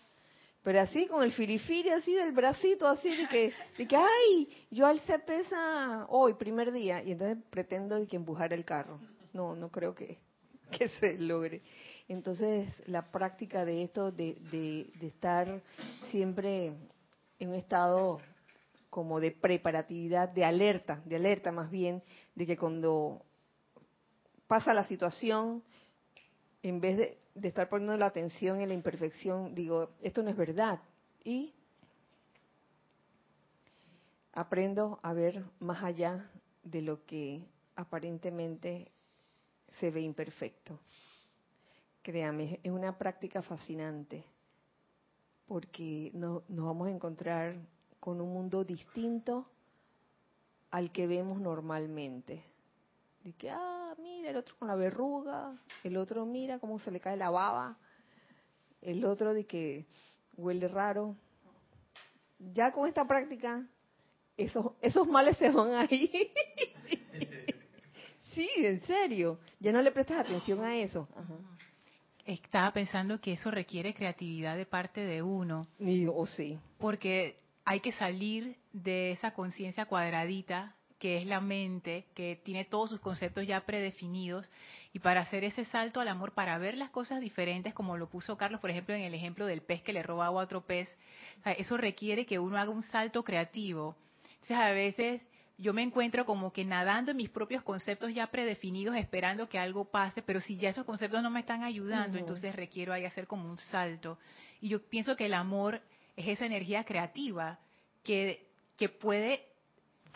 pero así con el firifiri así del bracito, así de que, de que ay, yo alcé pesa hoy, primer día, y entonces pretendo de que empujar el carro. No, no creo que, que se logre. Entonces, la práctica de esto, de, de estar siempre en un estado como de preparatividad, de alerta, de alerta más bien, de que cuando pasa la situación, en vez de, estar poniendo la atención en la imperfección, digo, esto no es verdad. Y aprendo a ver más allá de lo que aparentemente se ve imperfecto. Créame, es una práctica fascinante porque no, nos vamos a encontrar con un mundo distinto al que vemos normalmente. De que, ah, mira, el otro con la verruga, el otro mira cómo se le cae la baba, el otro de que huele raro. Ya con esta práctica, esos, esos males se van ahí. Sí, en serio. Ya no le prestas atención a eso. Ajá. Estaba pensando que eso requiere creatividad de parte de uno. O sí. Porque hay que salir de esa conciencia cuadradita que es la mente, que tiene todos sus conceptos ya predefinidos, y para hacer ese salto al amor, para ver las cosas diferentes, como lo puso Carlos, por ejemplo, en el ejemplo del pez que le roba agua a otro pez, eso requiere que uno haga un salto creativo. Entonces, a veces yo me encuentro como que nadando en mis propios conceptos ya predefinidos, esperando que algo pase, pero si ya esos conceptos no me están ayudando, entonces requiero ahí hacer como un salto. Y yo pienso que el amor es esa energía creativa que, que puede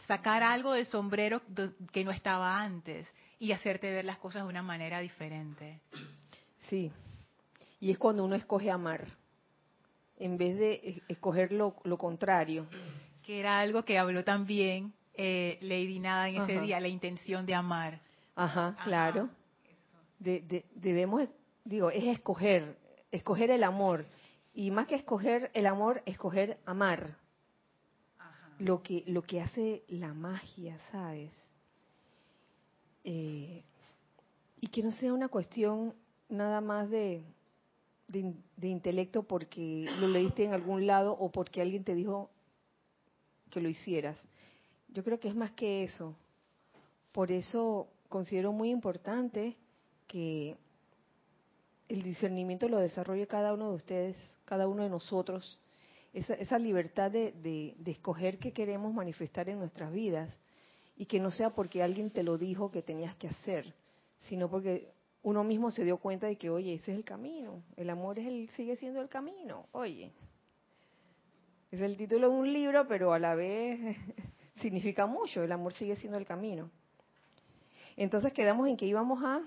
sacar algo del sombrero que no estaba antes y hacerte ver las cosas de una manera diferente. Sí, y es cuando uno escoge amar, en vez de escoger lo, contrario. Que era algo que habló también eh, Lady Nada en ese día, la intención de amar. Ajá, claro. debemos, digo, es escoger, escoger el amor. Y más que escoger el amor, escoger amar. Lo que, lo que hace la magia, ¿sabes? Eh, y que no sea una cuestión nada más de, de, intelecto porque lo leíste en algún lado o porque alguien te dijo que lo hicieras, yo creo que es más que eso. Por eso considero muy importante que el discernimiento lo desarrolle cada uno de ustedes, cada uno de nosotros, esa, esa libertad de, de, escoger qué queremos manifestar en nuestras vidas y que no sea porque alguien te lo dijo que tenías que hacer, sino porque uno mismo se dio cuenta de que, oye, ese es el camino, el amor es el, sigue siendo el camino, oye. Es el título de un libro, pero a la vez significa mucho, el amor sigue siendo el camino. Entonces quedamos en que íbamos a,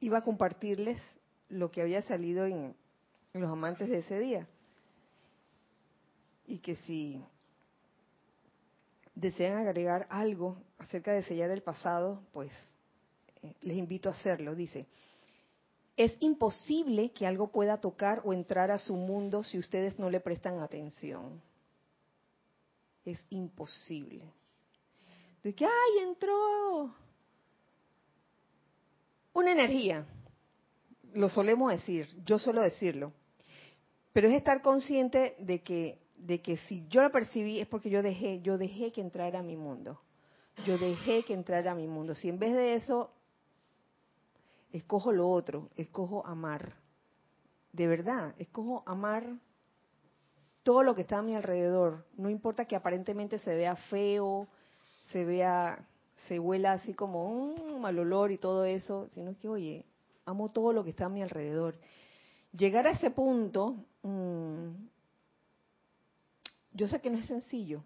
iba a compartirles lo que había salido en, los amantes de ese día. Y que si desean agregar algo acerca de sellar el pasado, pues eh, les invito a hacerlo. Dice, es imposible que algo pueda tocar o entrar a su mundo si ustedes no le prestan atención es imposible. De que, ay, entró una energía. Lo solemos decir, yo suelo decirlo. Pero es estar consciente de que, de que si yo la percibí es porque yo dejé, yo dejé que entrara a mi mundo. Yo dejé que entrara a mi mundo. Si en vez de eso escojo lo otro, escojo amar. De verdad, escojo amar todo lo que está a mi alrededor. No importa que aparentemente se vea feo, se vea, se huela así como un mal olor y todo eso, sino que, oye, amo todo lo que está a mi alrededor. Llegar a ese punto, mm, yo sé que no es sencillo,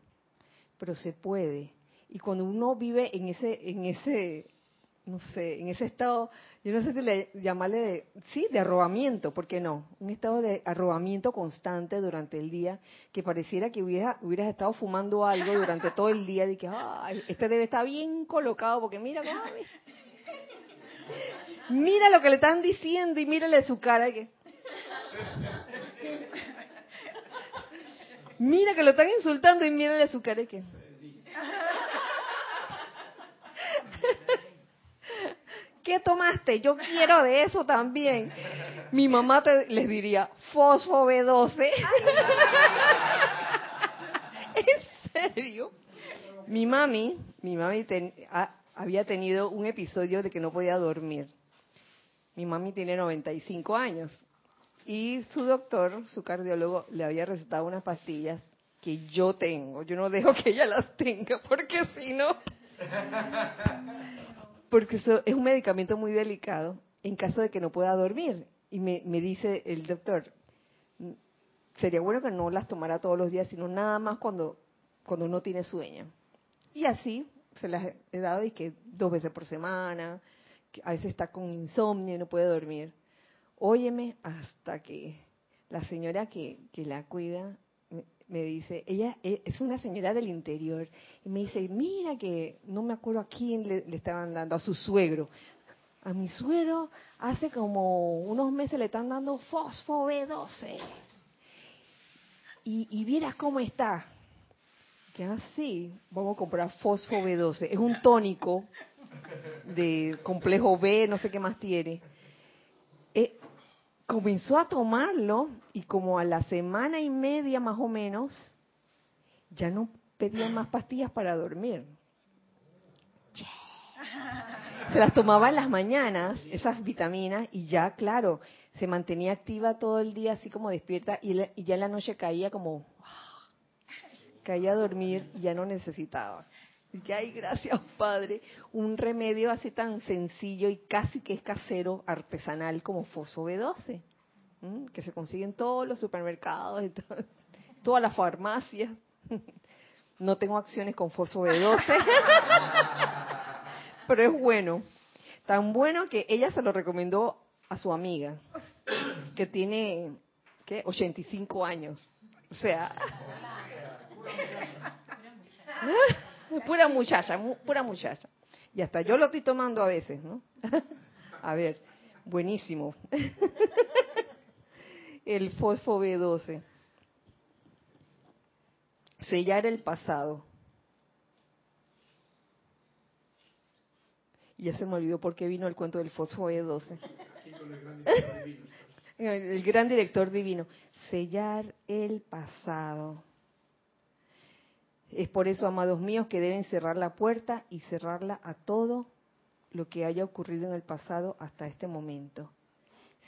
pero se puede. Y cuando uno vive en ese, en ese, no sé, en ese estado yo no sé si le llamarle de, sí, de arrobamiento, ¿por qué no? Un estado de arrobamiento constante durante el día, que pareciera que hubiera, hubieras estado fumando algo durante todo el día, y que, este debe estar bien colocado, porque mira Mira lo que le están diciendo y mírale su cara. Que, mira que lo están insultando y mírale su cara. Que, ¿qué tomaste? Yo quiero de eso también. Mi mamá te, les diría, fosfo B12. ¿En serio? Mi mami, mi mami había tenido un episodio de que no podía dormir. Mi mami tiene 95 años y su doctor, su cardiólogo, le había recetado unas pastillas que yo tengo. Yo no dejo que ella las tenga porque si no porque eso es un medicamento muy delicado en caso de que no pueda dormir. Y me, dice el doctor, sería bueno que no las tomara todos los días, sino nada más cuando, cuando uno tiene sueño. Y así se las he dado y que dos veces por semana, a veces está con insomnio y no puede dormir. Óyeme hasta que la señora que, que la cuida me dice, ella e, es una señora del interior, y me dice, mira que no me acuerdo a quién le, estaban dando, a su suegro. A mi suegro hace como unos meses le están dando fosfo B12. Y, y vieras cómo está. Que así, vamos a comprar fosfo B12. Es un tónico de complejo B, no sé qué más tiene. Comenzó a tomarlo y como a la semana y media más o menos, ya no pedía más pastillas para dormir. Se las tomaba en las mañanas, esas vitaminas, y ya, claro, se mantenía activa todo el día, así como despierta, y, ya en la noche caía como, caía a dormir y ya no necesitaba. Que, ay, gracias, Padre. Un remedio así tan sencillo y casi que es casero, artesanal, como Fosfo B12, que se consigue en todos los supermercados, y todas las farmacias. No tengo acciones con Fosfo B12, pero es bueno. Tan bueno que ella se lo recomendó a su amiga, que tiene, ¿qué? 85 años. O sea, pura muchacha, pura muchacha. Y hasta yo lo estoy tomando a veces, ¿no? a ver, buenísimo. El fosfo B12. Sellar el pasado. Y ya se me olvidó por qué vino el cuento del fosfo B12. el gran director divino. Sellar el pasado. Es por eso, amados míos, que deben cerrar la puerta y cerrarla a todo lo que haya ocurrido en el pasado hasta este momento.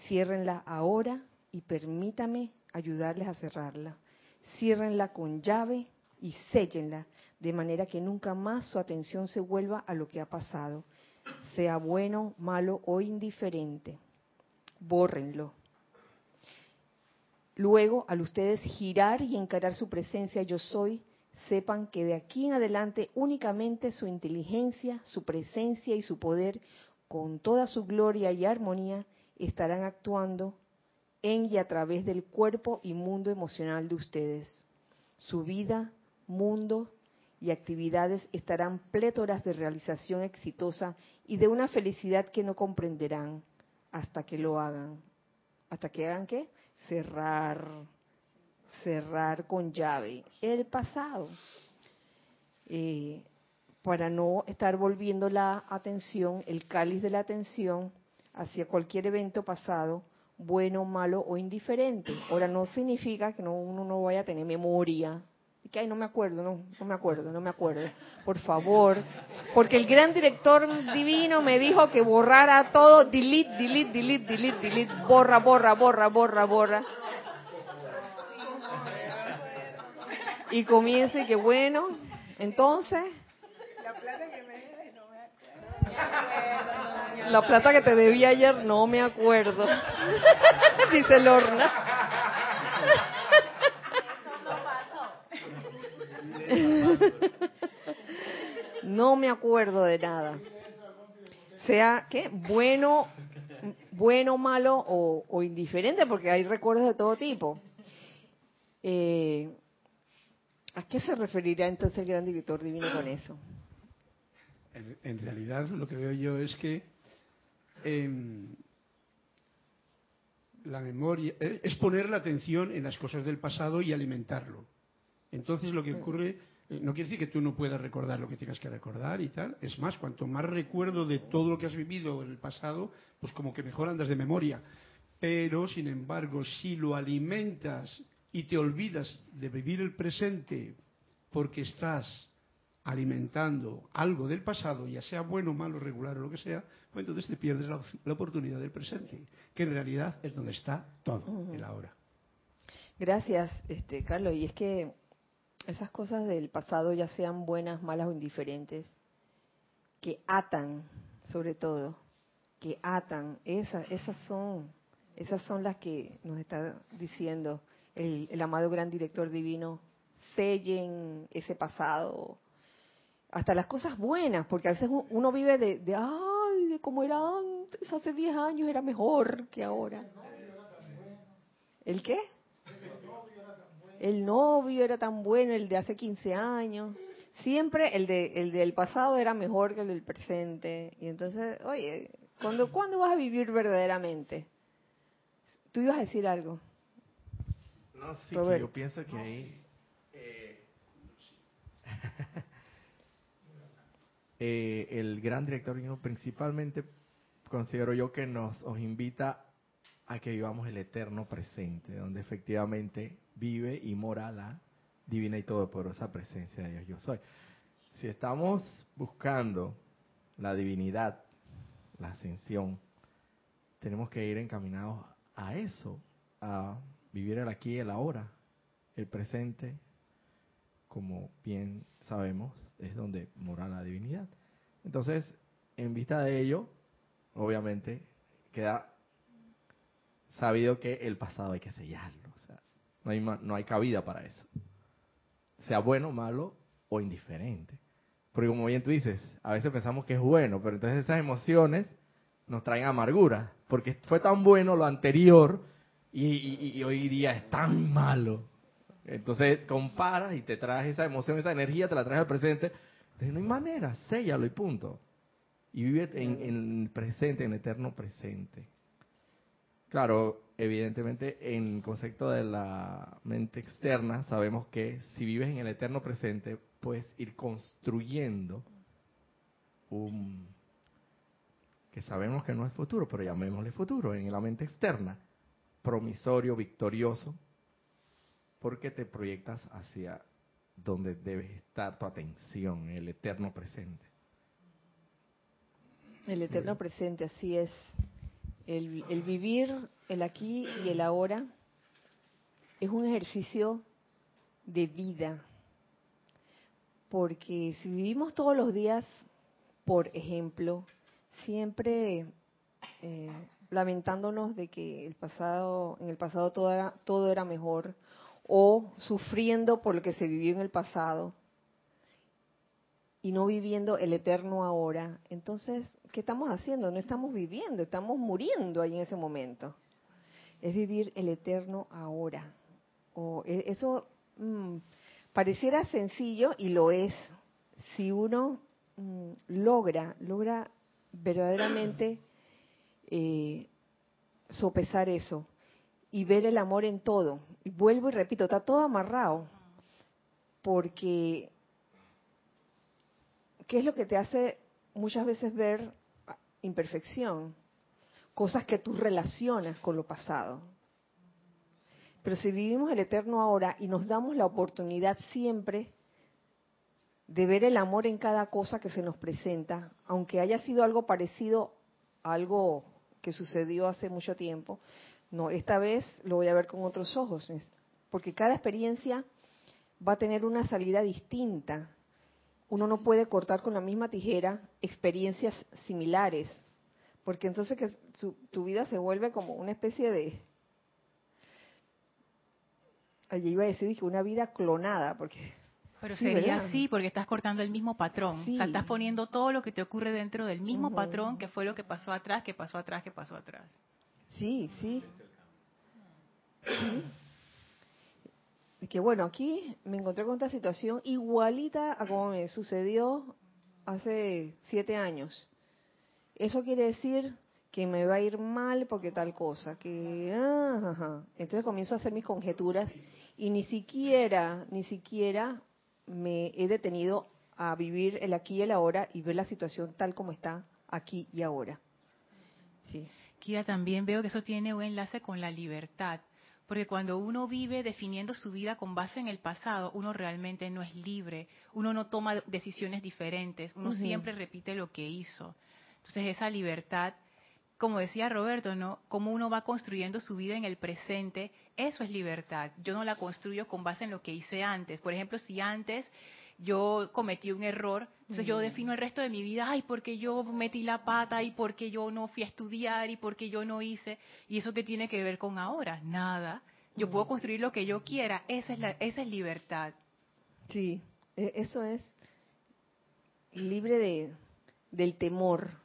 Ciérrenla ahora y permítame ayudarles a cerrarla. Ciérrenla con llave y séllenla de manera que nunca más su atención se vuelva a lo que ha pasado, sea bueno, malo o indiferente. Bórrenlo. Luego, al ustedes girar y encarar su presencia, yo soy, sepan que de aquí en adelante únicamente su inteligencia, su presencia y su poder, con toda su gloria y armonía, estarán actuando en y a través del cuerpo y mundo emocional de ustedes. Su vida, mundo y actividades estarán plétoras de realización exitosa y de una felicidad que no comprenderán hasta que lo hagan. ¿Hasta que hagan qué? Cerrar cerrar con llave el pasado, eh, para no estar volviendo la atención, el cáliz de la atención, hacia cualquier evento pasado, bueno, malo o indiferente. Ahora, no significa que no, uno no vaya a tener memoria. Que, ay, no me acuerdo, no, no me acuerdo, no me acuerdo. Por favor. Porque el gran director divino me dijo que borrara todo, delete, delete, delete, delete, delete, borra, borra, borra, borra, borra. Y comience que bueno, entonces... La plata que me no me acuerdo. La plata que te debí ayer no me acuerdo. Dice Lorna. no me acuerdo de nada. Sea, ¿qué? Bueno, bueno, malo o, o indiferente, porque hay recuerdos de todo tipo. Eh, ¿A qué se referirá entonces el gran director divino con eso? En, realidad lo que veo yo es que em, la memoria eh, es poner la atención en las cosas del pasado y alimentarlo. Entonces lo que mm. ocurre eh, no quiere decir que tú no puedas recordar lo que tengas que recordar y tal. Es más, cuanto más recuerdo de todo lo que has vivido en el pasado, pues como que mejor andas de memoria. Pero, sin embargo, si lo alimentas y te olvidas de vivir el presente porque estás alimentando algo del pasado, ya sea bueno, malo, regular o lo que sea, pues entonces te pierdes la, oportunidad del presente, que en realidad es donde está todo, el ahora. Gracias, este, Carlos. Y es que esas cosas del pasado, ya sean buenas, malas o indiferentes, que atan, sobre todo, que atan, esas, esas son, esas son las que nos está diciendo el, amado gran director divino, sellen ese pasado, hasta las cosas buenas, porque a veces uno vive de, de ay, de cómo era antes, hace 10 años era mejor que ahora. ¿El qué? El novio era tan bueno, el de hace 15 años. Siempre el, de, el del pasado era mejor que el del presente. Y entonces, oye, ¿cuándo, ¿cuándo vas a vivir verdaderamente? Tú ibas a decir algo. No, sí, yo pienso que ahí... Eh, eh, el gran director principalmente considero yo que nos, nos invita a que vivamos el eterno presente, donde efectivamente vive y mora la divina y todopoderosa presencia de Dios yo soy. Si estamos buscando la divinidad, la ascensión, tenemos que ir encaminados a eso, a vivir el aquí y el ahora, el presente, como bien sabemos, es donde mora la divinidad. Entonces, en vista de ello, obviamente, queda sabido que el pasado hay que sellarlo. No hay, no hay cabida para eso. Sea bueno, malo o indiferente. Porque como bien tú dices, a veces pensamos que es bueno, pero entonces esas emociones nos traen amargura, porque fue tan bueno lo anterior y, hoy día es tan malo. Entonces comparas y te traes esa emoción, esa energía, te la traes al presente. Entonces no hay manera, séllalo y punto. Y vive en, en el presente, en el eterno presente. Claro, evidentemente en concepto de la mente externa sabemos que si vives en el eterno presente puedes ir construyendo un que sabemos que no es futuro, pero llamémosle futuro en la mente externa, promisorio, victorioso, porque te proyectas hacia donde debes estar tu atención, el eterno presente. El eterno presente, así es el, vivir el aquí y el ahora es un ejercicio de vida. Porque si vivimos todos los días, por ejemplo, siempre eh, lamentándonos de que el pasado, en el pasado todo era, todo era mejor, o sufriendo por lo que se vivió en el pasado, y no viviendo el eterno ahora, entonces ¿qué estamos haciendo? No estamos viviendo, estamos muriendo ahí en ese momento. Es vivir el eterno ahora. O e, eso mm, pareciera sencillo y lo es. Si uno mm, logra, logra verdaderamente eh, sopesar eso y ver el amor en todo. Y vuelvo y repito, está todo amarrado. Porque, ¿qué es lo que te hace muchas veces ver imperfección, cosas que tú relacionas con lo pasado. Pero si vivimos el eterno ahora y nos damos la oportunidad siempre de ver el amor en cada cosa que se nos presenta, aunque haya sido algo parecido a algo que sucedió hace mucho tiempo, no, esta vez lo voy a ver con otros ojos, porque cada experiencia va a tener una salida distinta. Uno no puede cortar con la misma tijera experiencias similares, porque entonces que tu vida se vuelve como una especie de... Allí iba a decir que una vida clonada, porque... Pero sería así, porque estás cortando el mismo patrón. O sea, estás poniendo todo lo que te ocurre dentro del mismo patrón que fue lo que pasó atrás, que pasó atrás, que pasó atrás. Sí, sí. sí que bueno, aquí me encontré con esta situación igualita a como me sucedió hace siete años. Eso quiere decir que me va a ir mal porque tal cosa, que ah, entonces comienzo a hacer mis conjeturas y ni siquiera, ni siquiera me he detenido a vivir el aquí y el ahora y ver la situación tal como está aquí y ahora. Sí. Kira, también veo que eso tiene un enlace con la libertad porque cuando uno vive definiendo su vida con base en el pasado, uno realmente no es libre, uno no toma decisiones diferentes, uno siempre repite lo que hizo. Entonces esa libertad, como decía Roberto, ¿no? Cómo uno va construyendo su vida en el presente, eso es libertad. Yo no la construyo con base en lo que hice antes. Por ejemplo, si antes yo cometí un error, entonces yo defino el resto de mi vida, ay, porque yo metí la pata y porque yo no fui a estudiar y porque yo no hice, y eso qué tiene que ver con ahora, nada. Yo puedo construir lo que yo quiera, esa es la esa es libertad. Sí, e, eso es libre de del temor,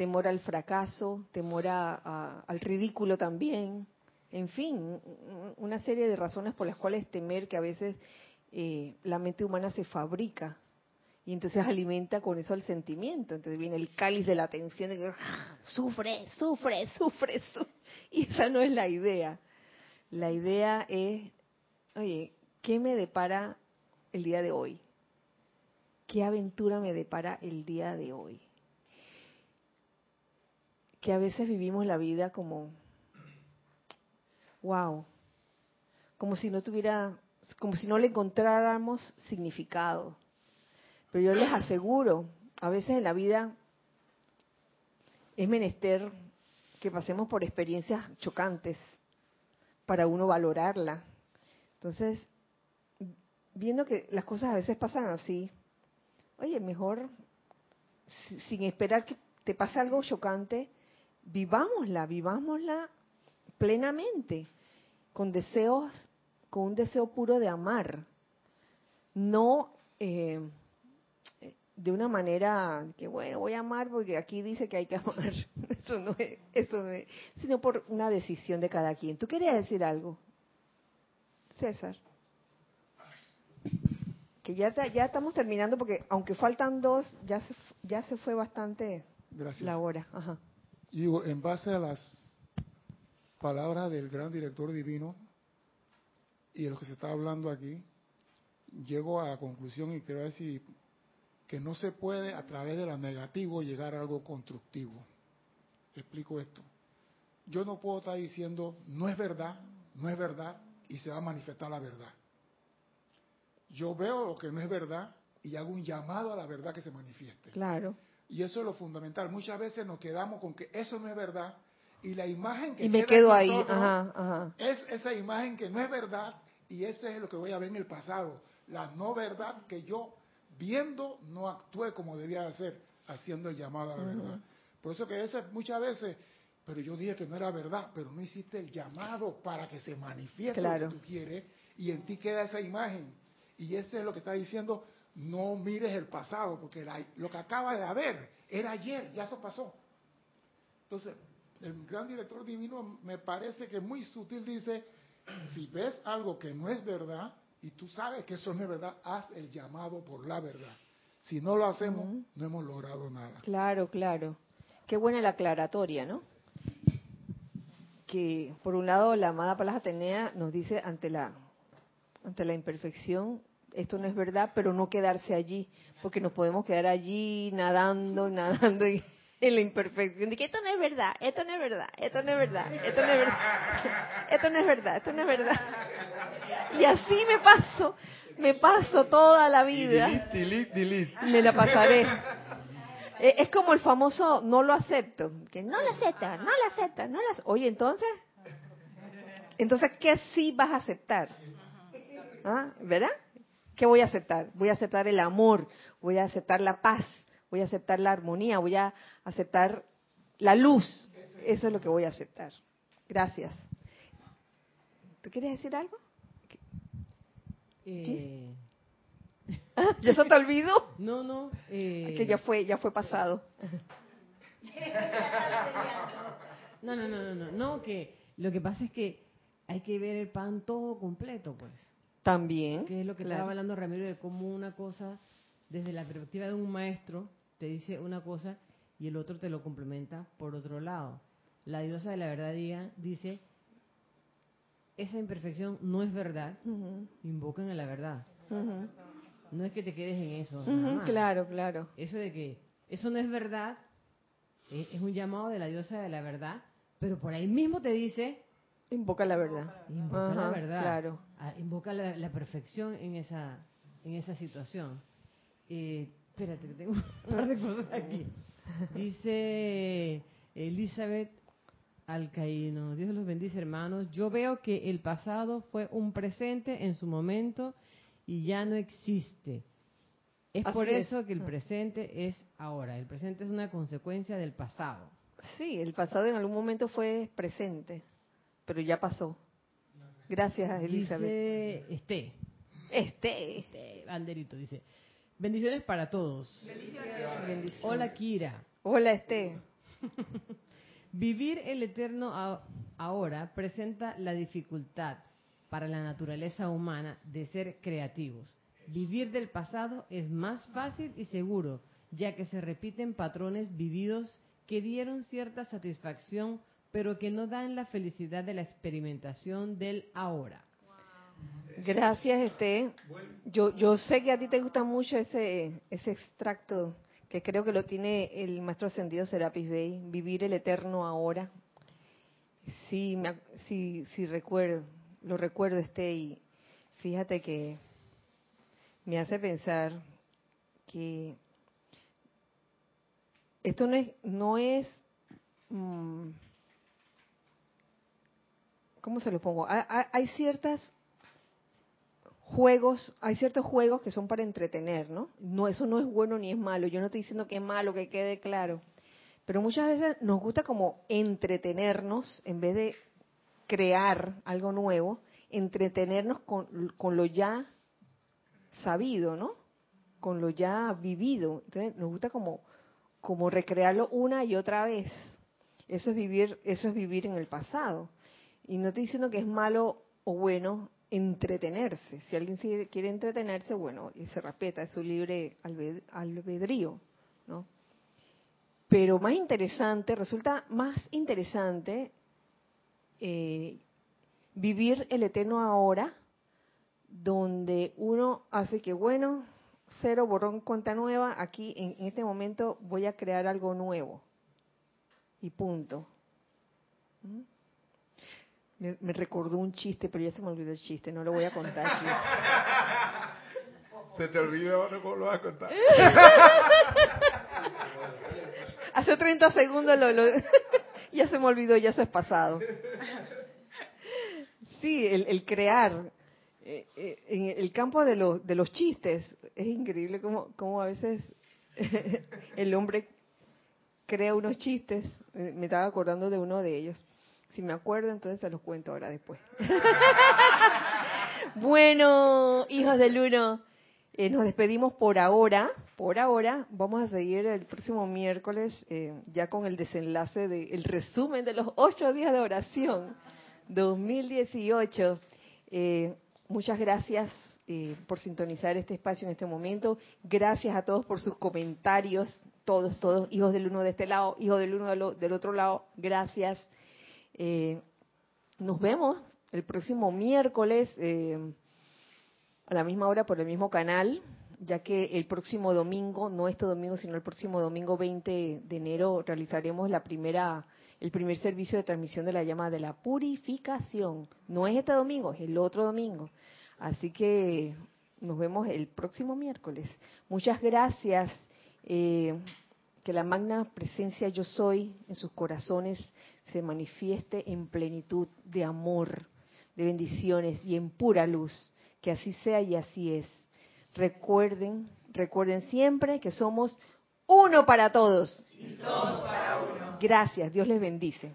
temor al fracaso, temor al ridículo también, en fin, una serie de razones por las cuales temer que a veces eh, la mente humana se fabrica y entonces alimenta con eso el sentimiento. Entonces viene el cáliz de la atención de que ah, sufre, sufre, sufre, sufre. Y esa no es la idea. La idea es, oye, ¿qué me depara el día de hoy? ¿Qué aventura me depara el día de hoy? Que a veces vivimos la vida como, wow, como si no tuviera, como si no le encontráramos significado. Pero yo les aseguro, a veces en la vida es menester que pasemos por experiencias chocantes para uno valorarla. Entonces, viendo que las cosas a veces pasan así, oye, mejor sin esperar que te pase algo chocante, vivámosla, vivámosla plenamente, con deseos, con un deseo puro de amar, no eh, de una manera que bueno voy a amar porque aquí dice que hay que amar eso no es eso no es sino por una decisión de cada quien. Tú querías decir algo César que ya ya estamos terminando porque aunque faltan dos ya se ya se fue bastante Gracias. la hora. Ajá. Y en base a las palabras del gran director divino y de lo que se está hablando aquí, llego a la conclusión y quiero decir que no se puede a través de la negativo llegar a algo constructivo. Explico esto. Yo no puedo estar diciendo no es verdad, no es verdad y se va a manifestar la verdad. Yo veo lo que no es verdad y hago un llamado a la verdad que se manifieste. claro Y eso es lo fundamental. Muchas veces nos quedamos con que eso no es verdad y la imagen que y me quedo ahí ajá ajá es esa imagen que no es verdad y ese es lo que voy a ver en el pasado. La no verdad que yo viendo no actué como debía hacer, haciendo el llamado a la verdad. Por eso que ese, muchas veces, pero yo dije que no era verdad, pero no hiciste el llamado para que se manifieste Claro. lo que tú quieres y en ti queda esa imagen. Y ese es lo que está diciendo, no mires el pasado, porque la- lo que acaba de haber era ayer, ya eso pasó. Entonces, el gran director divino me parece que muy sutil dice, si ves algo que no es verdad y tú sabes que eso no es verdad, haz el llamado por la verdad. Si no lo hacemos, no hemos logrado nada. Claro, claro. Qué buena la aclaratoria, ¿no? Que por un lado la amada Palas Atenea nos dice ante la ante la imperfección esto no es verdad, pero no quedarse allí, porque nos podemos quedar allí nadando, nadando en, en la imperfección de que esto no es verdad, esto no es verdad, esto no es verdad, esto no es verdad, esto no es verdad, esto no es verdad. Y así me paso, me paso toda la vida Delete, delete, delete. me la pasaré. Eh, Es como el famoso no lo acepto, que no lo acepta, no lo acepta, no lo Oye, entonces, entonces, ¿qué sí vas a aceptar? ¿Ah? ¿Verdad? ¿Qué voy a aceptar? Voy a aceptar el amor, voy a aceptar la paz, voy a aceptar la armonía, voy a aceptar la luz. Eso es lo que voy a aceptar. Gracias. ¿Tú quieres decir algo? Eh, ¿Ya se te olvidó? no, no. eh, Que ya fue, ya fue pasado. No, no, no, no, no, no, que lo que pasa es que hay que ver el pan todo completo, pues. También. Que es lo que claro. estaba hablando Ramiro de cómo una cosa, desde la perspectiva de un maestro, te dice una cosa y el otro te lo complementa por otro lado. La diosa de la verdad diga- dice, esa imperfección no es verdad, invocan a la verdad. No es que te quedes en eso. Ujú, nada más. claro, claro. Eso de que eso no es verdad, eh, es un llamado de la diosa de la verdad, pero por ahí mismo te dice, Invoca la verdad. invoca la verdad. Claro. Ah, invoca la, la perfección en esa, en esa situación. Eh, espérate, que tengo un par de cosas aquí. Dice Elizabeth Alcaíno, Dios los bendice hermanos. Yo veo que el pasado fue un presente en su momento y ya no existe. Es Así por es. eso que el Ah. presente es ahora. El presente es una consecuencia del pasado. Sí, el pasado en algún momento fue presente, pero ya pasó. Gracias, Elizabeth. Dice Este. Este. Este, Banderito dice, bendiciones para todos. Bendiciones. Hola Kira. Hola, Este. Vivir el eterno ahora presenta la dificultad para la naturaleza humana de ser creativos. Vivir del pasado es más fácil y seguro, ya que se repiten patrones vividos que dieron cierta satisfacción, pero que no dan la felicidad de la experimentación del ahora. Gracias, este. Yo, yo sé que a ti te gusta mucho ese, ese extracto, que creo que lo tiene el maestro ascendido Serapis Bey, vivir el eterno ahora. Sí, me, sí, sí recuerdo, lo recuerdo este y fíjate que me hace pensar que esto no es, no es mm, ¿cómo se lo pongo? Hay, ciertas juegos, hay ciertos juegos que son para entretener, ¿no? No, eso no es bueno ni es malo. Yo no estoy diciendo que es malo, que quede claro. Pero muchas veces nos gusta como entretenernos en vez de crear algo nuevo, entretenernos con, con lo ya sabido, ¿no? Con lo ya vivido. Entonces nos gusta como, como recrearlo una y otra vez. Eso es vivir, eso es vivir en el pasado. Y no estoy diciendo que es malo o bueno entretenerse. Si alguien quiere entretenerse, bueno, y se respeta, es su libre albedrío, ¿no? Pero más interesante, resulta más interesante eh, vivir el eterno ahora, donde uno hace que, bueno, cero, borrón, cuenta nueva, aquí en, este momento voy a crear algo nuevo. Y punto. ¿Mm? Me, recordó un chiste, pero ya se me olvidó el chiste, no lo voy a contar. Aquí. Se te olvidó, no lo vas a contar. Hace 30 segundos lo, ya se me olvidó, ya eso es pasado. Sí, el, crear. Eh, eh, en el campo de, los de los chistes, es increíble cómo, cómo a veces el hombre crea unos chistes. Eh, me estaba acordando de uno de ellos. Si me acuerdo, entonces se los cuento ahora después. bueno, hijos del uno, eh, nos despedimos por ahora. Por ahora, vamos a seguir el próximo miércoles eh, ya con el desenlace del resumen de los ocho días de oración 2018. Eh, muchas gracias por sintonizar este espacio en este momento. Gracias a todos por sus comentarios, todos, todos, hijos del uno de este lado, hijos del uno del otro lado. Gracias. Eh, nos vemos el próximo miércoles eh, a la misma hora por el mismo canal, ya que el próximo domingo, no este domingo, sino el próximo domingo 20 de enero, realizaremos la primera, el primer servicio de transmisión de la llama de la purificación. No es este domingo, es el otro domingo. Así que nos vemos el próximo miércoles. Muchas gracias. Eh, que la magna presencia yo soy en sus corazones se manifieste en plenitud de amor, de bendiciones y en pura luz. Que así sea y así es. Recuerden, recuerden siempre que somos uno para todos. Gracias, Dios les bendice.